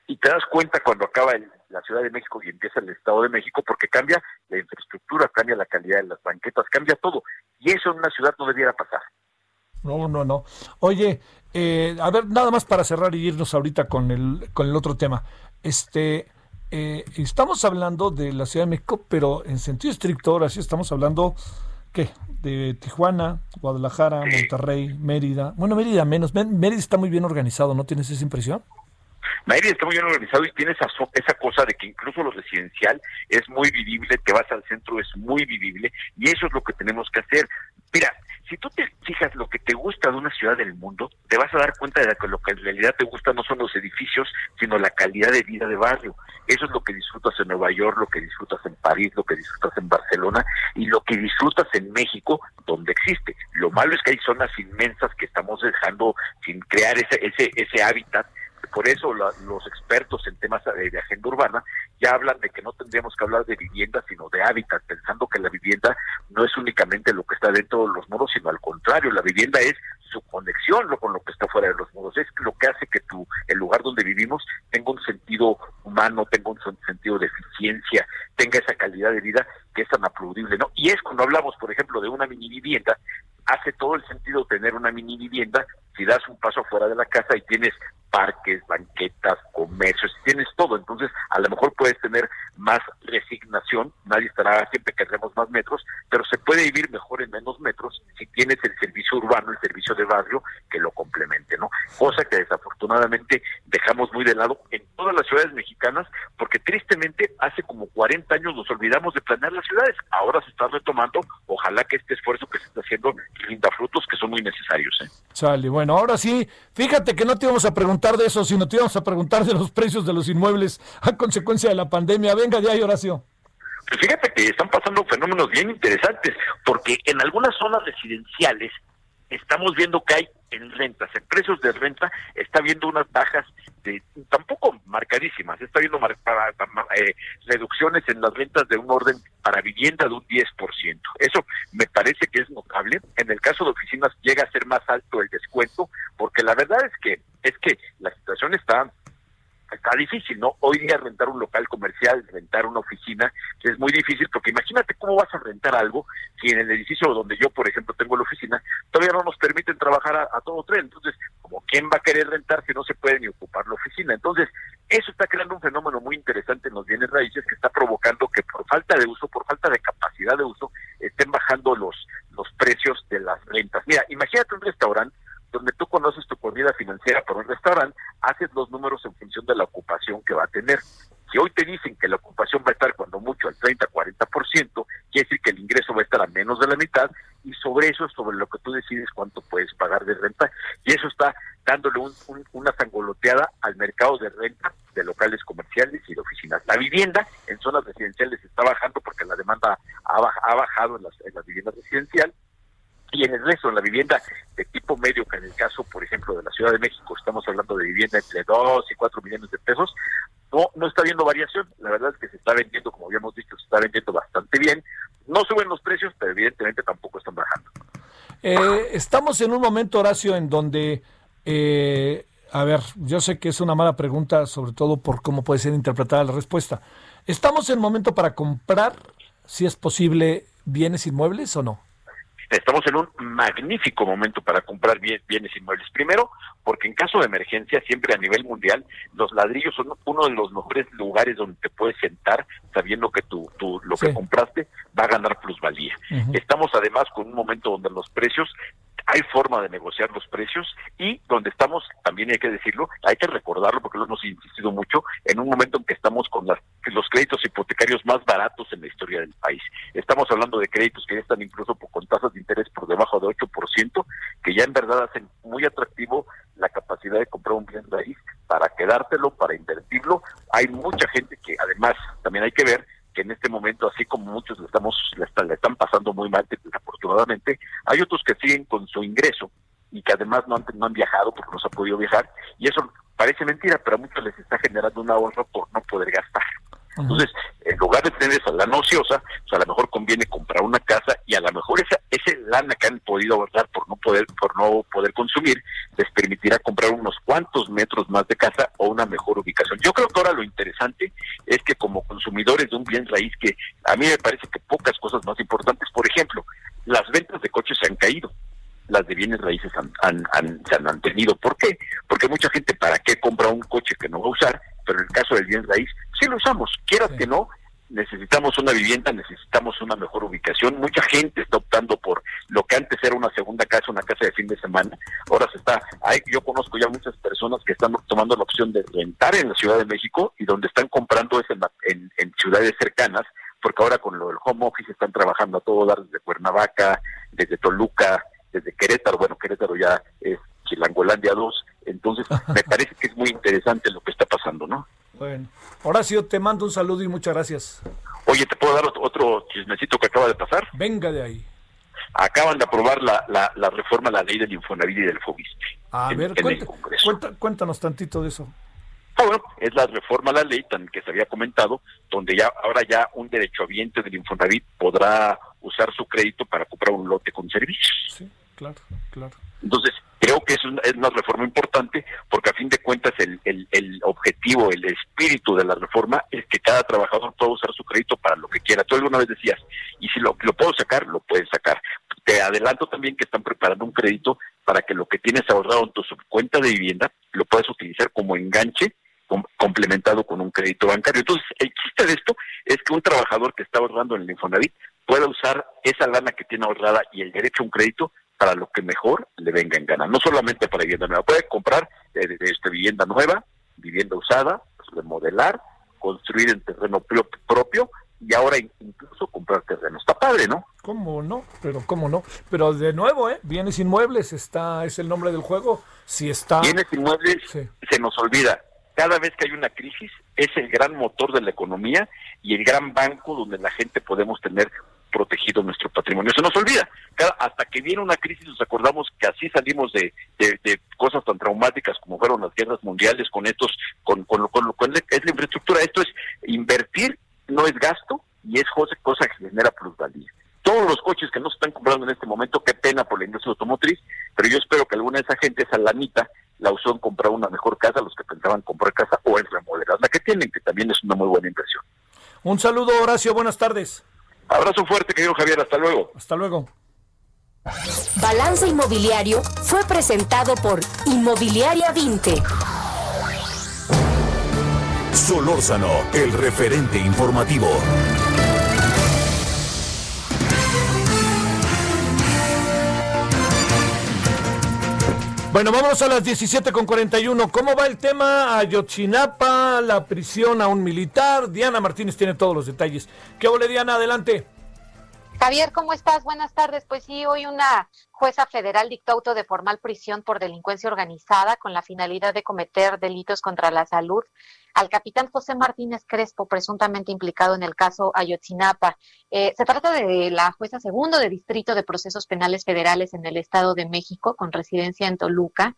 y te das cuenta cuando acaba la Ciudad de México y empieza el Estado de México, porque cambia la infraestructura, cambia la calidad de las banquetas, cambia todo. Y eso en una ciudad no debiera pasar. No, no, no. Oye, eh, a ver, nada más para cerrar y irnos ahorita con el, con el otro tema. Este, eh, estamos hablando de la Ciudad de México, pero en sentido estricto, ahora sí estamos hablando ¿qué? De Tijuana, Guadalajara, Monterrey, Mérida. Bueno, Mérida menos. Mérida está muy bien organizado, ¿no tienes esa impresión? Mérida está muy bien organizado y tiene esa, esa cosa de que incluso lo residencial es muy vivible, te vas al centro, es muy vivible y eso es lo que tenemos que hacer. Mira, si tú te fijas lo que te gusta de una ciudad del mundo, te vas a dar cuenta de que lo que en realidad te gusta no son los edificios, sino la calidad de vida de barrio. Eso es lo que disfrutas en Nueva York, lo que disfrutas en París, lo que disfrutas en Barcelona y lo que disfrutas en México, donde existe. Lo malo es que hay zonas inmensas que estamos dejando sin crear ese, ese, ese hábitat por eso los expertos en temas de, agenda urbana ya hablan de que no tendríamos que hablar de vivienda, sino de hábitat, pensando que la vivienda no es únicamente lo que está dentro de los muros, sino al contrario, la vivienda es su conexión con lo que está fuera de los muros, es lo que hace que tu, el lugar donde vivimos tenga un sentido humano, tenga un sentido de eficiencia, tenga esa calidad de vida que es tan aplaudible, ¿no? Y es cuando hablamos, por ejemplo, de una mini vivienda, hace todo el sentido tener una mini vivienda si das un paso fuera de la casa y tienes parques, banquetas, comercios, tienes todo. Entonces, a lo mejor puedes tener más resignación, nadie estará siempre que más metros, pero se puede vivir mejor en menos metros si tienes el servicio urbano, el servicio de barrio que lo complemente, ¿no? Cosa que desafortunadamente dejamos muy de lado en todas las ciudades mexicanas, porque tristemente hace como 40 años nos olvidamos de planear las ciudades. Ahora se está retomando, ojalá que este esfuerzo que se está haciendo rinda frutos que son muy necesarios. ¿eh? Sale, bueno, ahora sí, fíjate que no te íbamos a preguntar de eso, sino te íbamos a preguntar de los precios de los inmuebles a consecuencia de la pandemia. Venga de ahí, Horacio. Pues fíjate que están pasando fenómenos bien interesantes, porque en algunas zonas residenciales estamos viendo que hay en rentas, en precios de renta, está viendo unas bajas de tampoco marcadísimas, está viendo eh, reducciones en las rentas de un orden para vivienda de un 10%. Eso me parece que es notable. En el caso de oficinas llega a ser más alto el descuento, porque la verdad es que es que la situación está está difícil, ¿no? Hoy día rentar un local comercial, rentar una oficina, es muy difícil porque imagínate cómo vas a rentar algo si en el edificio donde yo, por ejemplo, tengo la oficina, todavía no nos permiten trabajar a, todo tren. Entonces, como quién va a querer rentar si no se puede ni ocupar la oficina. Entonces, eso está creando un fenómeno muy interesante en los bienes raíces que está provocando que por falta de uso, por falta de capacidad de uso, estén bajando los, los precios de las rentas. Mira, imagínate un restaurante donde tú conoces tu comida financiera por un restaurante, haces los números en función de la ocupación que va a tener. Si hoy te dicen que la ocupación va a estar cuando mucho al 30-40%, quiere decir que el ingreso va a estar a menos de la mitad y sobre eso, sobre lo que tú decides cuánto puedes pagar de renta. Y eso está dándole una sangoloteada al mercado de renta de locales comerciales y de oficinas. La vivienda en zonas residenciales está bajando porque la demanda ha, bajado en las, en las viviendas residenciales y en el resto, la vivienda de tipo medio, que en el caso, por ejemplo, de la Ciudad de México, estamos hablando de vivienda entre 2 y 4 millones de pesos, no, no está habiendo variación. La verdad es que se está vendiendo, como habíamos dicho, se está vendiendo bastante bien. No suben los precios, pero evidentemente tampoco están bajando. Eh, estamos en un momento, Horacio, en donde, eh, a ver, yo sé que es una mala pregunta, sobre todo por cómo puede ser interpretada la respuesta. ¿Estamos en momento para comprar, si es posible, bienes inmuebles o no? Estamos en un magnífico momento para comprar bienes inmuebles. Primero, porque en caso de emergencia, siempre a nivel mundial, los ladrillos son uno de los mejores lugares donde te puedes sentar sabiendo que tu, tu lo que compraste va a ganar plusvalía. Estamos además con un momento donde los precios hay forma de negociar los precios y donde estamos, también hay que decirlo, hay que recordarlo porque lo hemos insistido mucho, en un momento en que estamos con las, los créditos hipotecarios más baratos en la historia del país. Estamos hablando de créditos que ya están incluso con tasas de interés por debajo de 8%, que ya en verdad hacen muy atractivo la capacidad de comprar un bien raíz para quedártelo, para invertirlo. Hay mucha gente que además también hay que ver que en este momento, así como muchos le estamos le están, pasando muy mal, desafortunadamente, hay otros que siguen con su ingreso y que además no han, no han viajado porque no se ha podido viajar y eso parece mentira, pero a muchos les está generando un ahorro por no poder gastar. Entonces, en lugar de tener esa lana ociosa, pues a lo mejor conviene comprar una casa y a lo mejor esa ese lana que han podido ahorrar por no poder por no poder consumir les permitirá comprar unos cuantos metros más de casa o una mejor ubicación. Yo creo que ahora lo interesante es que como consumidores de un bien raíz que a mí me parece que pocas cosas más importantes, por ejemplo, las ventas de coches se han caído las de bienes raíces han, se han mantenido. ¿Por qué? Porque mucha gente, ¿para qué compra un coche que no va a usar? Pero en el caso del bien raíz, sí lo usamos. Quieras que no, necesitamos una vivienda, necesitamos una mejor ubicación. Mucha gente está optando por lo que antes era una segunda casa, una casa de fin de semana. Ahora se está, hay, yo conozco ya muchas personas que están tomando la opción de rentar en la Ciudad de México y donde están comprando es en, en ciudades cercanas, porque ahora con lo del home office están trabajando a todo dar desde Cuernavaca, desde Toluca, desde Querétaro, bueno, Querétaro ya es Chilangolandia 2, entonces me parece que es muy interesante lo que está pasando, ¿no? Bueno, Horacio, te mando un saludo y muchas gracias. Oye, ¿te puedo dar otro chismecito que acaba de pasar? Venga de ahí. Acaban de aprobar la, la, reforma a la ley del Infonavit y del Fobiste. A ver, cuéntanos tantito de eso. Ah, bueno, es la reforma a la ley tan que se había comentado, donde ya ahora ya un derechohabiente del Infonavit podrá usar su crédito para comprar un lote con servicios. Sí, claro, claro. Entonces, es una reforma importante porque a fin de cuentas el, objetivo, el espíritu de la reforma es que cada trabajador pueda usar su crédito para lo que quiera. Tú alguna vez decías, y si lo, puedo sacar, lo puedes sacar. Te adelanto también que están preparando un crédito para que lo que tienes ahorrado en tu cuenta de vivienda lo puedas utilizar como enganche complementado con un crédito bancario. Entonces, el chiste de esto es que un trabajador que está ahorrando en el Infonavit pueda usar esa lana que tiene ahorrada y el derecho a un crédito para lo que mejor le venga en gana. No solamente para vivienda nueva, puede comprar eh, este, vivienda nueva, vivienda usada, pues, remodelar, construir en terreno propio y ahora incluso comprar terreno. Está padre, ¿no? ¿Cómo no? Pero cómo no. Pero de nuevo, ¿eh? Bienes inmuebles está es el nombre del juego. Si está Bienes inmuebles se nos olvida. Cada vez que hay una crisis es el gran motor de la economía y el gran banco donde la gente podemos tener protegido nuestro patrimonio. Se nos olvida. hasta que viene una crisis nos acordamos que así salimos de, cosas tan traumáticas como fueron las guerras mundiales con estos, con, con, con, con es la infraestructura. Esto es invertir, no es gasto y es cosa que genera plusvalía. Todos los coches que no se están comprando en este momento, qué pena por la industria automotriz, pero yo espero que alguna de esa gente, esa lanita, la usó en comprar una mejor casa, los que pensaban comprar casa o en remodelar la que tienen, que también es una muy buena inversión. Un saludo, Horacio, buenas tardes. Abrazo fuerte, querido Javier. Hasta luego. Hasta luego. Balance Inmobiliario fue presentado por Inmobiliaria 20. Solórzano, el referente informativo. Bueno, vamos a las 17 con 41. ¿Cómo va el tema? Ayotzinapa, la prisión a un militar. Diana Martínez tiene todos los detalles. ¿Qué ole, Diana? Adelante. Javier, ¿cómo estás? Buenas tardes. Pues sí, hoy una jueza federal dictó auto de formal prisión por delincuencia organizada con la finalidad de cometer delitos contra la salud al capitán José Martínez Crespo, presuntamente implicado en el caso Ayotzinapa. Eh, se trata de la jueza segundo de Distrito de Procesos Penales Federales en el Estado de México, con residencia en Toluca,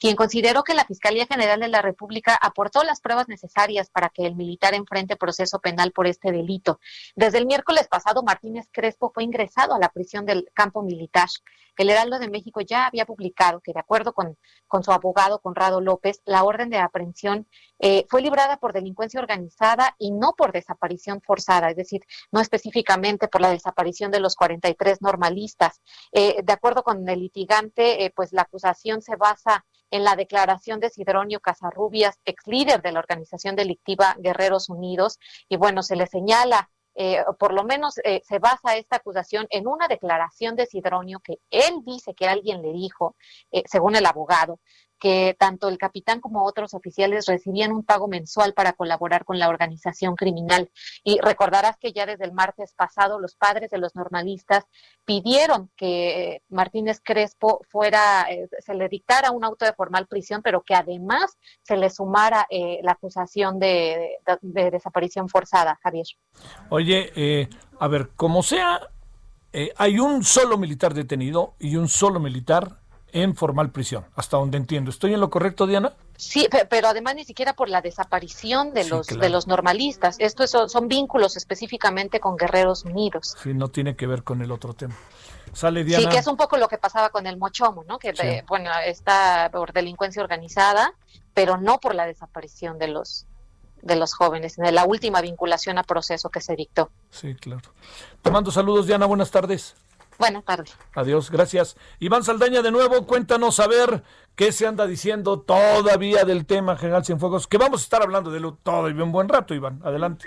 quien consideró que la Fiscalía General de la República aportó las pruebas necesarias para que el militar enfrente proceso penal por este delito. Desde el miércoles pasado, Martínez Crespo fue ingresado a la prisión del campo militar. El Heraldo de México ya había publicado que, de acuerdo con, con su abogado Conrado López, la orden de aprehensión eh, fue librada por delincuencia organizada y no por desaparición forzada, es decir, no específicamente por la desaparición de los 43 normalistas. Eh, de acuerdo con el litigante, eh, pues la acusación se basa en la declaración de Sidronio Casarrubias, ex líder de la organización delictiva Guerreros Unidos, y bueno, se le señala eh, por lo menos eh, se basa esta acusación en una declaración de Sidronio que él dice que alguien le dijo, eh, según el abogado, que tanto el capitán como otros oficiales recibían un pago mensual para colaborar con la organización criminal. Y recordarás que ya desde el martes pasado los padres de los normalistas pidieron que Martínez Crespo fuera, eh, se le dictara un auto de formal prisión, pero que además se le sumara eh, la acusación de, desaparición forzada, Javier. Oye, eh, a ver, como sea, hay un solo militar detenido y un solo militar en formal prisión, hasta donde entiendo. ¿Estoy en lo correcto, Diana? Sí, pero además ni siquiera por la desaparición de los de los normalistas. Esto son, vínculos específicamente con Guerreros Unidos. Sí, no tiene que ver con el otro tema. Sale Diana. Sí, que es un poco lo que pasaba con el Mochomo, ¿no? Que eh, bueno, está por delincuencia organizada, pero no por la desaparición de los de los jóvenes, en la última vinculación a proceso que se dictó. Sí, claro. Te mando saludos, Diana, buenas tardes. Buenas tardes. Adiós, gracias. Iván Saldaña, de nuevo, cuéntanos a ver qué se anda diciendo todavía del tema General Cienfuegos, que vamos a estar hablando de lo todavía un buen rato, Iván. Adelante.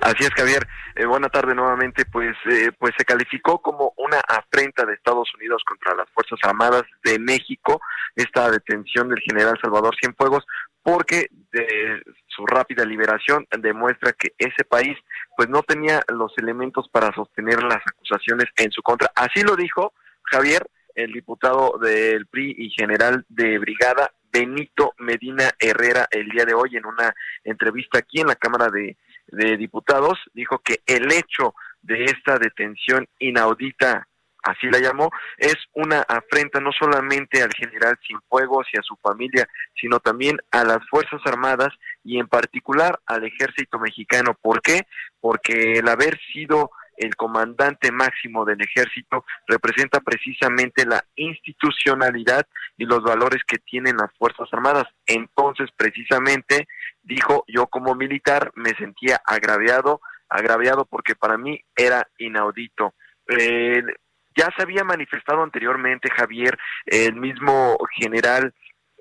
Así es, Javier. Eh, buena tarde nuevamente. Pues, eh, pues se calificó como una afrenta de Estados Unidos contra las Fuerzas Armadas de México esta detención del general Salvador Cienfuegos, porque de su rápida liberación demuestra que ese país pues no tenía los elementos para sostener las acusaciones en su contra. Así lo dijo Javier, el diputado del PRI y general de brigada Benito Medina Herrera el día de hoy en una entrevista aquí en la Cámara de, de Diputados, dijo que el hecho de esta detención inaudita así la llamó, es una afrenta no solamente al general Cienfuegos y a su familia, sino también a las Fuerzas Armadas y en particular al ejército mexicano. ¿Por qué? Porque el haber sido el comandante máximo del ejército, representa precisamente la institucionalidad y los valores que tienen las Fuerzas Armadas. Entonces, precisamente, dijo, yo como militar me sentía agraviado, agraviado porque para mí era inaudito. Ya se había manifestado anteriormente, Javier, el mismo general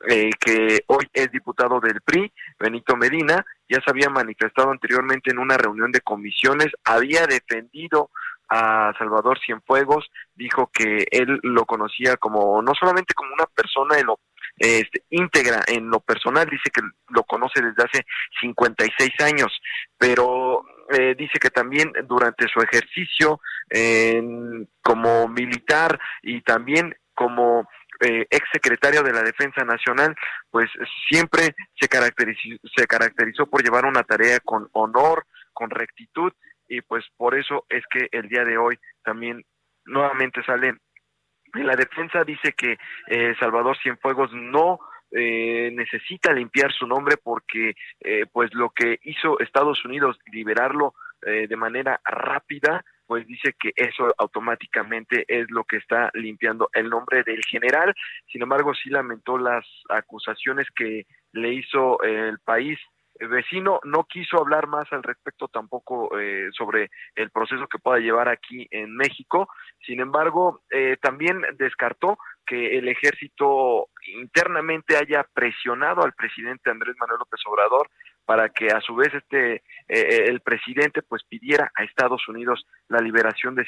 eh, que hoy es diputado del PRI, Benito Medina, ya se había manifestado anteriormente en una reunión de comisiones, había defendido a Salvador Cienfuegos, dijo que él lo conocía como no solamente como una persona en lo este, íntegra en lo personal, dice que lo conoce desde hace 56 años, pero eh, dice que también durante su ejercicio como militar y también como eh, ex secretario de la Defensa Nacional, pues siempre se caracterizó, se caracterizó por llevar una tarea con honor, con rectitud, y pues por eso es que el día de hoy también nuevamente sale. La defensa dice que eh, Salvador Cienfuegos no eh, necesita limpiar su nombre porque eh, pues lo que hizo Estados Unidos liberarlo eh, de manera rápida pues dice que eso automáticamente es lo que está limpiando el nombre del general. Sin embargo, sí lamentó las acusaciones que le hizo el país vecino. No quiso hablar más al respecto tampoco eh, sobre el proceso que pueda llevar aquí en México. Sin embargo, eh, también descartó que el ejército internamente haya presionado al presidente Andrés Manuel López Obrador para que a su vez este eh, el presidente pues pidiera a Estados Unidos la liberación de,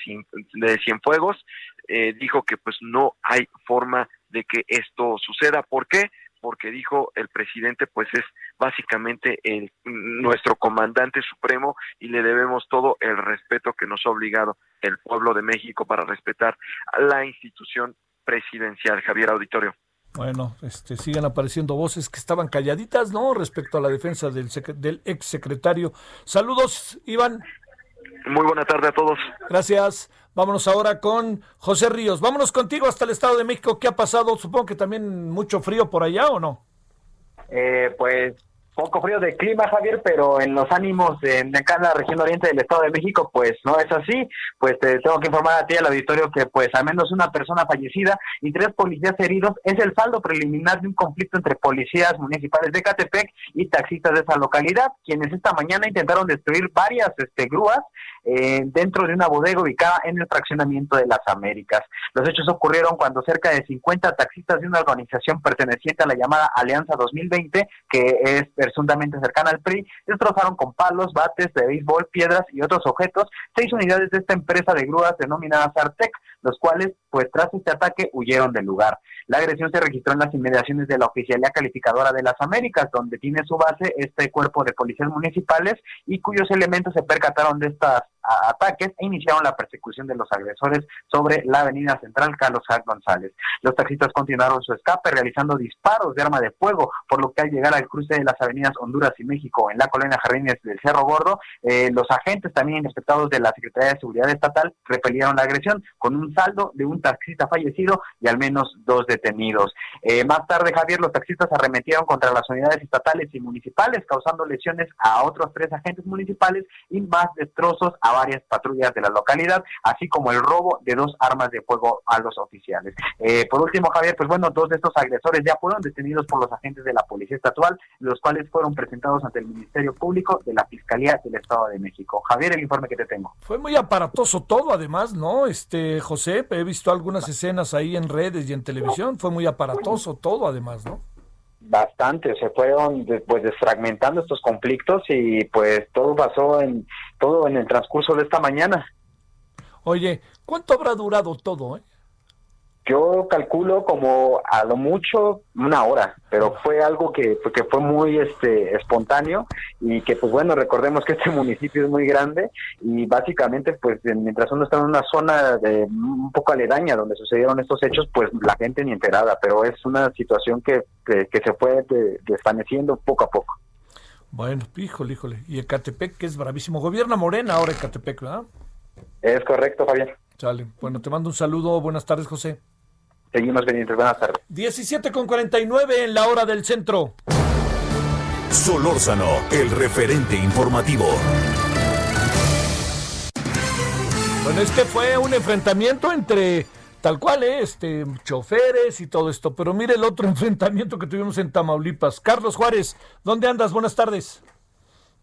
de Cienfuegos eh, dijo que pues no hay forma de que esto suceda ¿por qué? porque dijo el presidente pues es básicamente el, nuestro comandante supremo y le debemos todo el respeto que nos ha obligado el pueblo de México para respetar a la institución presidencial Javier Auditorio bueno, este, siguen apareciendo voces que estaban calladitas, ¿no? Respecto a la defensa del, del ex secretario. Saludos, Iván. Muy buena tarde a todos. Gracias. Vámonos ahora con José Ríos. Vámonos contigo hasta el Estado de México. ¿Qué ha pasado? Supongo que también mucho frío por allá, ¿o no? Eh, pues poco frío de clima, Javier, pero en los ánimos de, acá en la región oriente del Estado de México, pues no es así. Pues te tengo que informar a ti, al auditorio, que pues al menos una persona fallecida y tres policías heridos es el saldo preliminar de un conflicto entre policías municipales de Catepec y taxistas de esa localidad, quienes esta mañana intentaron destruir varias este, grúas eh, dentro de una bodega ubicada en el fraccionamiento de las Américas. Los hechos ocurrieron cuando cerca de 50 taxistas de una organización perteneciente a la llamada Alianza 2020, que es presuntamente cercana al PRI, destrozaron con palos, bates de béisbol, piedras y otros objetos seis unidades de esta empresa de grúas denominada Sartec, los cuales, pues tras este ataque, huyeron del lugar. La agresión se registró en las inmediaciones de la Oficialía Calificadora de las Américas, donde tiene su base este cuerpo de policías municipales y cuyos elementos se percataron de estas ataques e iniciaron la persecución de los agresores sobre la avenida central Carlos J. González. Los taxistas continuaron su escape realizando disparos de arma de fuego, por lo que al llegar al cruce de las avenidas Honduras y México en la colonia Jardines del Cerro Gordo, eh, los agentes también inspectados de la Secretaría de Seguridad Estatal repelieron la agresión con un saldo de un taxista fallecido y al menos dos detenidos. Eh, más tarde, Javier, los taxistas arremetieron contra las unidades estatales y municipales, causando lesiones a otros tres agentes municipales y más destrozos a varias patrullas de la localidad, así como el robo de dos armas de fuego a los oficiales. Eh, por último, Javier, pues bueno, dos de estos agresores ya fueron detenidos por los agentes de la Policía Estatal, los cuales fueron presentados ante el Ministerio Público de la Fiscalía del Estado de México. Javier, el informe que te tengo. Fue muy aparatoso todo, además, ¿no? Este, José, he visto algunas escenas ahí en redes y en televisión, fue muy aparatoso todo, además, ¿no? Bastante, se fueron pues desfragmentando estos conflictos y pues todo pasó en todo en el transcurso de esta mañana. Oye, ¿cuánto habrá durado todo? Eh? Yo calculo como a lo mucho una hora, pero fue algo que, que fue muy este espontáneo y que pues bueno, recordemos que este municipio es muy grande y básicamente pues mientras uno está en una zona de, un poco aledaña donde sucedieron estos hechos, pues la gente ni enterada, pero es una situación que, que, se fue desvaneciendo poco a poco. Bueno, híjole, híjole. Y Ecatepec, que es bravísimo. Gobierna Morena ahora Ecatepec, ¿verdad? Es correcto, Fabián. Sale. Bueno, te mando un saludo. Buenas tardes, José. Seguimos pendientes. Buenas tardes. 17 con 49 en la hora del centro. Solórzano, el referente informativo. Bueno, este fue un enfrentamiento entre tal cual, ¿eh? este, choferes y todo esto. Pero mire el otro enfrentamiento que tuvimos en Tamaulipas. Carlos Juárez, ¿dónde andas? Buenas tardes.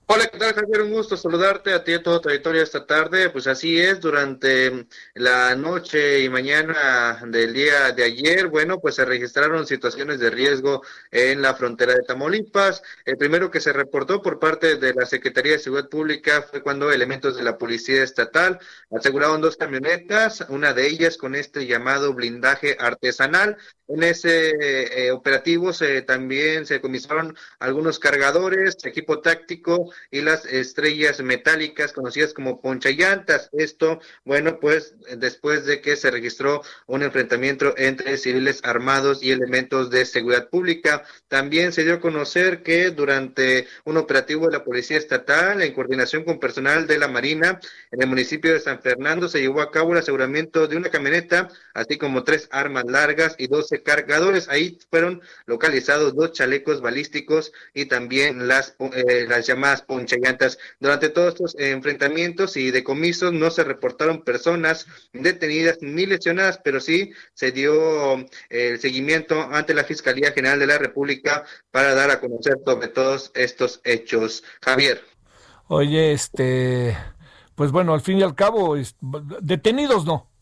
Hola, ¿qué tal Javier? Un gusto saludarte a ti y a toda tu trayectoria esta tarde. Pues así es, durante la noche y mañana del día de ayer, bueno, pues se registraron situaciones de riesgo en la frontera de Tamaulipas. El primero que se reportó por parte de la Secretaría de Seguridad Pública fue cuando elementos de la Policía Estatal aseguraron dos camionetas, una de ellas con este llamado blindaje artesanal. En ese eh, operativo se, también se comisaron algunos cargadores, equipo táctico, y las estrellas metálicas conocidas como ponchallantas. Esto, bueno, pues después de que se registró un enfrentamiento entre civiles armados y elementos de seguridad pública. También se dio a conocer que durante un operativo de la Policía Estatal, en coordinación con personal de la Marina, en el municipio de San Fernando, se llevó a cabo el aseguramiento de una camioneta, así como tres armas largas y doce cargadores. Ahí fueron localizados dos chalecos balísticos y también las, eh, las llamadas ponchallantas. Durante todos estos enfrentamientos y decomisos no se reportaron personas detenidas ni lesionadas, pero sí se dio eh, el seguimiento ante la Fiscalía General de la República para dar a conocer sobre todos estos hechos. Javier. Oye, este, pues bueno, al fin y al cabo, detenidos no.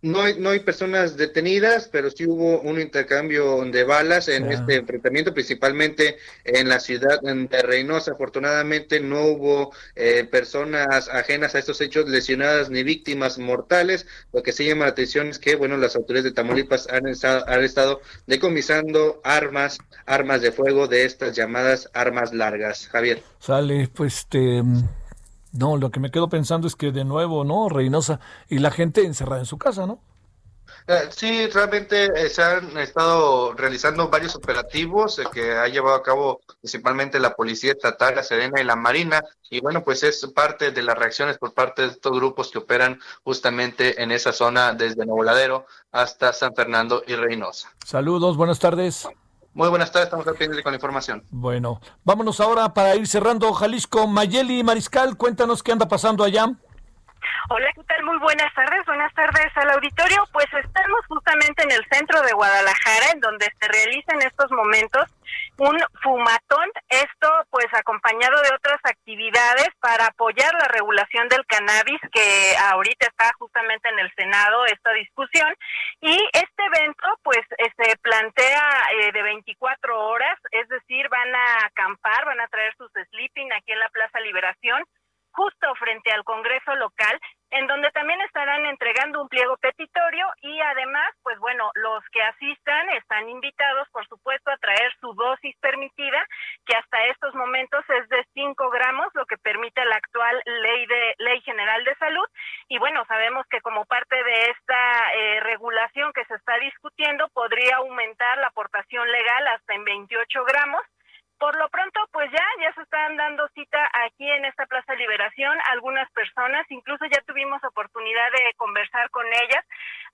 No hay, no hay personas detenidas, pero sí hubo un intercambio de balas en este enfrentamiento, principalmente en la ciudad de Reynosa. Afortunadamente no hubo eh, personas ajenas a estos hechos lesionadas ni víctimas mortales. Lo que sí llama la atención es que, bueno, las autoridades de Tamaulipas han estado, han estado decomisando armas, armas de fuego de estas llamadas armas largas. Javier. Sale, pues este no, lo que me quedo pensando es que de nuevo, ¿no? Reynosa y la gente encerrada en su casa, ¿no? Eh, sí, realmente eh, se han estado realizando varios operativos eh, que ha llevado a cabo principalmente la Policía Estatal, la Serena y la Marina. Y bueno, pues es parte de las reacciones por parte de estos grupos que operan justamente en esa zona desde Nuevo Ladero hasta San Fernando y Reynosa. Saludos, buenas tardes. Muy buenas tardes, estamos al pendiente con la información. Bueno, vámonos ahora para ir cerrando Jalisco. Mayeli Mariscal, cuéntanos qué anda pasando allá. Hola, ¿qué tal? Muy buenas tardes. Buenas tardes al auditorio. Pues estamos justamente en el centro de Guadalajara, en donde se realiza en estos momentos un fumatón, esto pues acompañado de otras actividades para apoyar la regulación del cannabis que ahorita está justamente en el Senado esta discusión y este evento pues eh, se plantea eh, de 24 horas, es decir, van a acampar, van a traer sus sleeping aquí en la Plaza Liberación justo frente al Congreso local, en donde también estarán entregando un pliego petitorio y además, pues bueno, los que asistan están invitados, por supuesto, a traer su dosis permitida, que hasta estos momentos es de 5 gramos, lo que permite la actual ley de ley general de salud. Y bueno, sabemos que como parte de esta eh, regulación que se está discutiendo, podría aumentar la aportación legal hasta en 28 gramos por lo pronto, pues ya, ya se están dando cita aquí en esta Plaza Liberación algunas personas, incluso ya tuvimos oportunidad de conversar con ellas.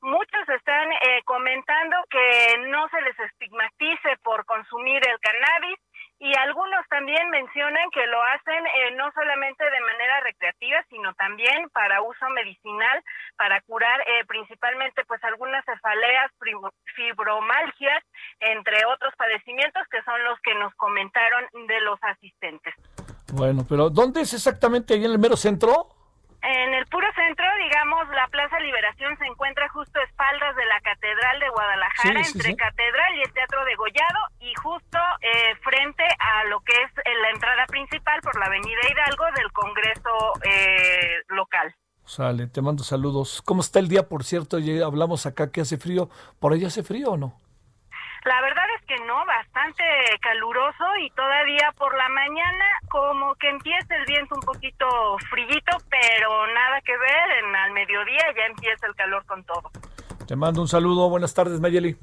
Muchos están eh, comentando que no se les estigmatice por consumir el cannabis, y algunos también mencionan que lo hacen eh, no solamente de manera recreativa, sino también para uso medicinal, para curar eh, principalmente pues algunas cefaleas, fibromalgias, entre otros padecimientos que son los que nos comentaron de los asistentes. Bueno, pero ¿dónde es exactamente ahí en el mero centro? En el puro centro, digamos, la Plaza Liberación se encuentra justo a espaldas de la Catedral de Guadalajara, entre Catedral y el Teatro de Gollado, y justo eh, frente a lo que es eh, la entrada principal por la Avenida Hidalgo del Congreso eh, local. Sale, te mando saludos. ¿Cómo está el día, por cierto? Ya hablamos acá que hace frío. ¿Por ahí hace frío o no? La verdad es que no, bastante caluroso y todavía por la mañana como que empieza el viento un poquito frillito, pero nada que ver, en al mediodía ya empieza el calor con todo. Te mando un saludo, buenas tardes Mayeli.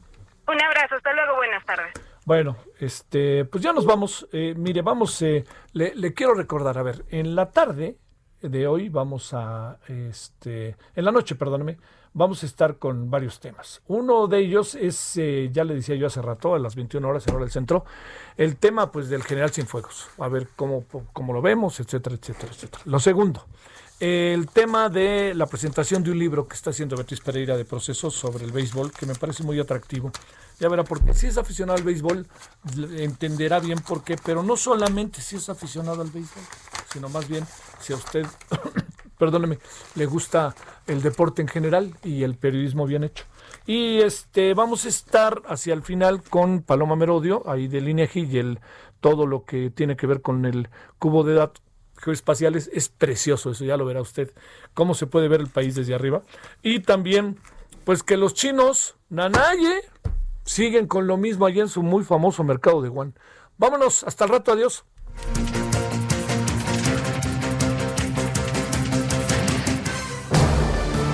Un abrazo, hasta luego, buenas tardes. Bueno, este, pues ya nos vamos. Eh, mire, vamos, eh, le, le, quiero recordar, a ver, en la tarde de hoy vamos a, este, en la noche, perdóname, vamos a estar con varios temas. Uno de ellos es, eh, ya le decía yo hace rato, a las 21 horas en hora del centro, el tema pues del general Cienfuegos. A ver cómo, cómo lo vemos, etcétera, etcétera, etcétera. Lo segundo, el tema de la presentación de un libro que está haciendo Beatriz Pereira de procesos sobre el béisbol, que me parece muy atractivo. Ya verá, porque si es aficionado al béisbol, entenderá bien por qué, pero no solamente si es aficionado al béisbol, sino más bien si a usted, perdóneme, le gusta el deporte en general y el periodismo bien hecho. Y este vamos a estar hacia el final con Paloma Merodio, ahí del INEGI y el todo lo que tiene que ver con el cubo de datos geoespaciales es precioso, eso ya lo verá usted, cómo se puede ver el país desde arriba. Y también, pues que los chinos, Nanaye, siguen con lo mismo allí en su muy famoso mercado de Wuhan. Vámonos, hasta el rato, adiós.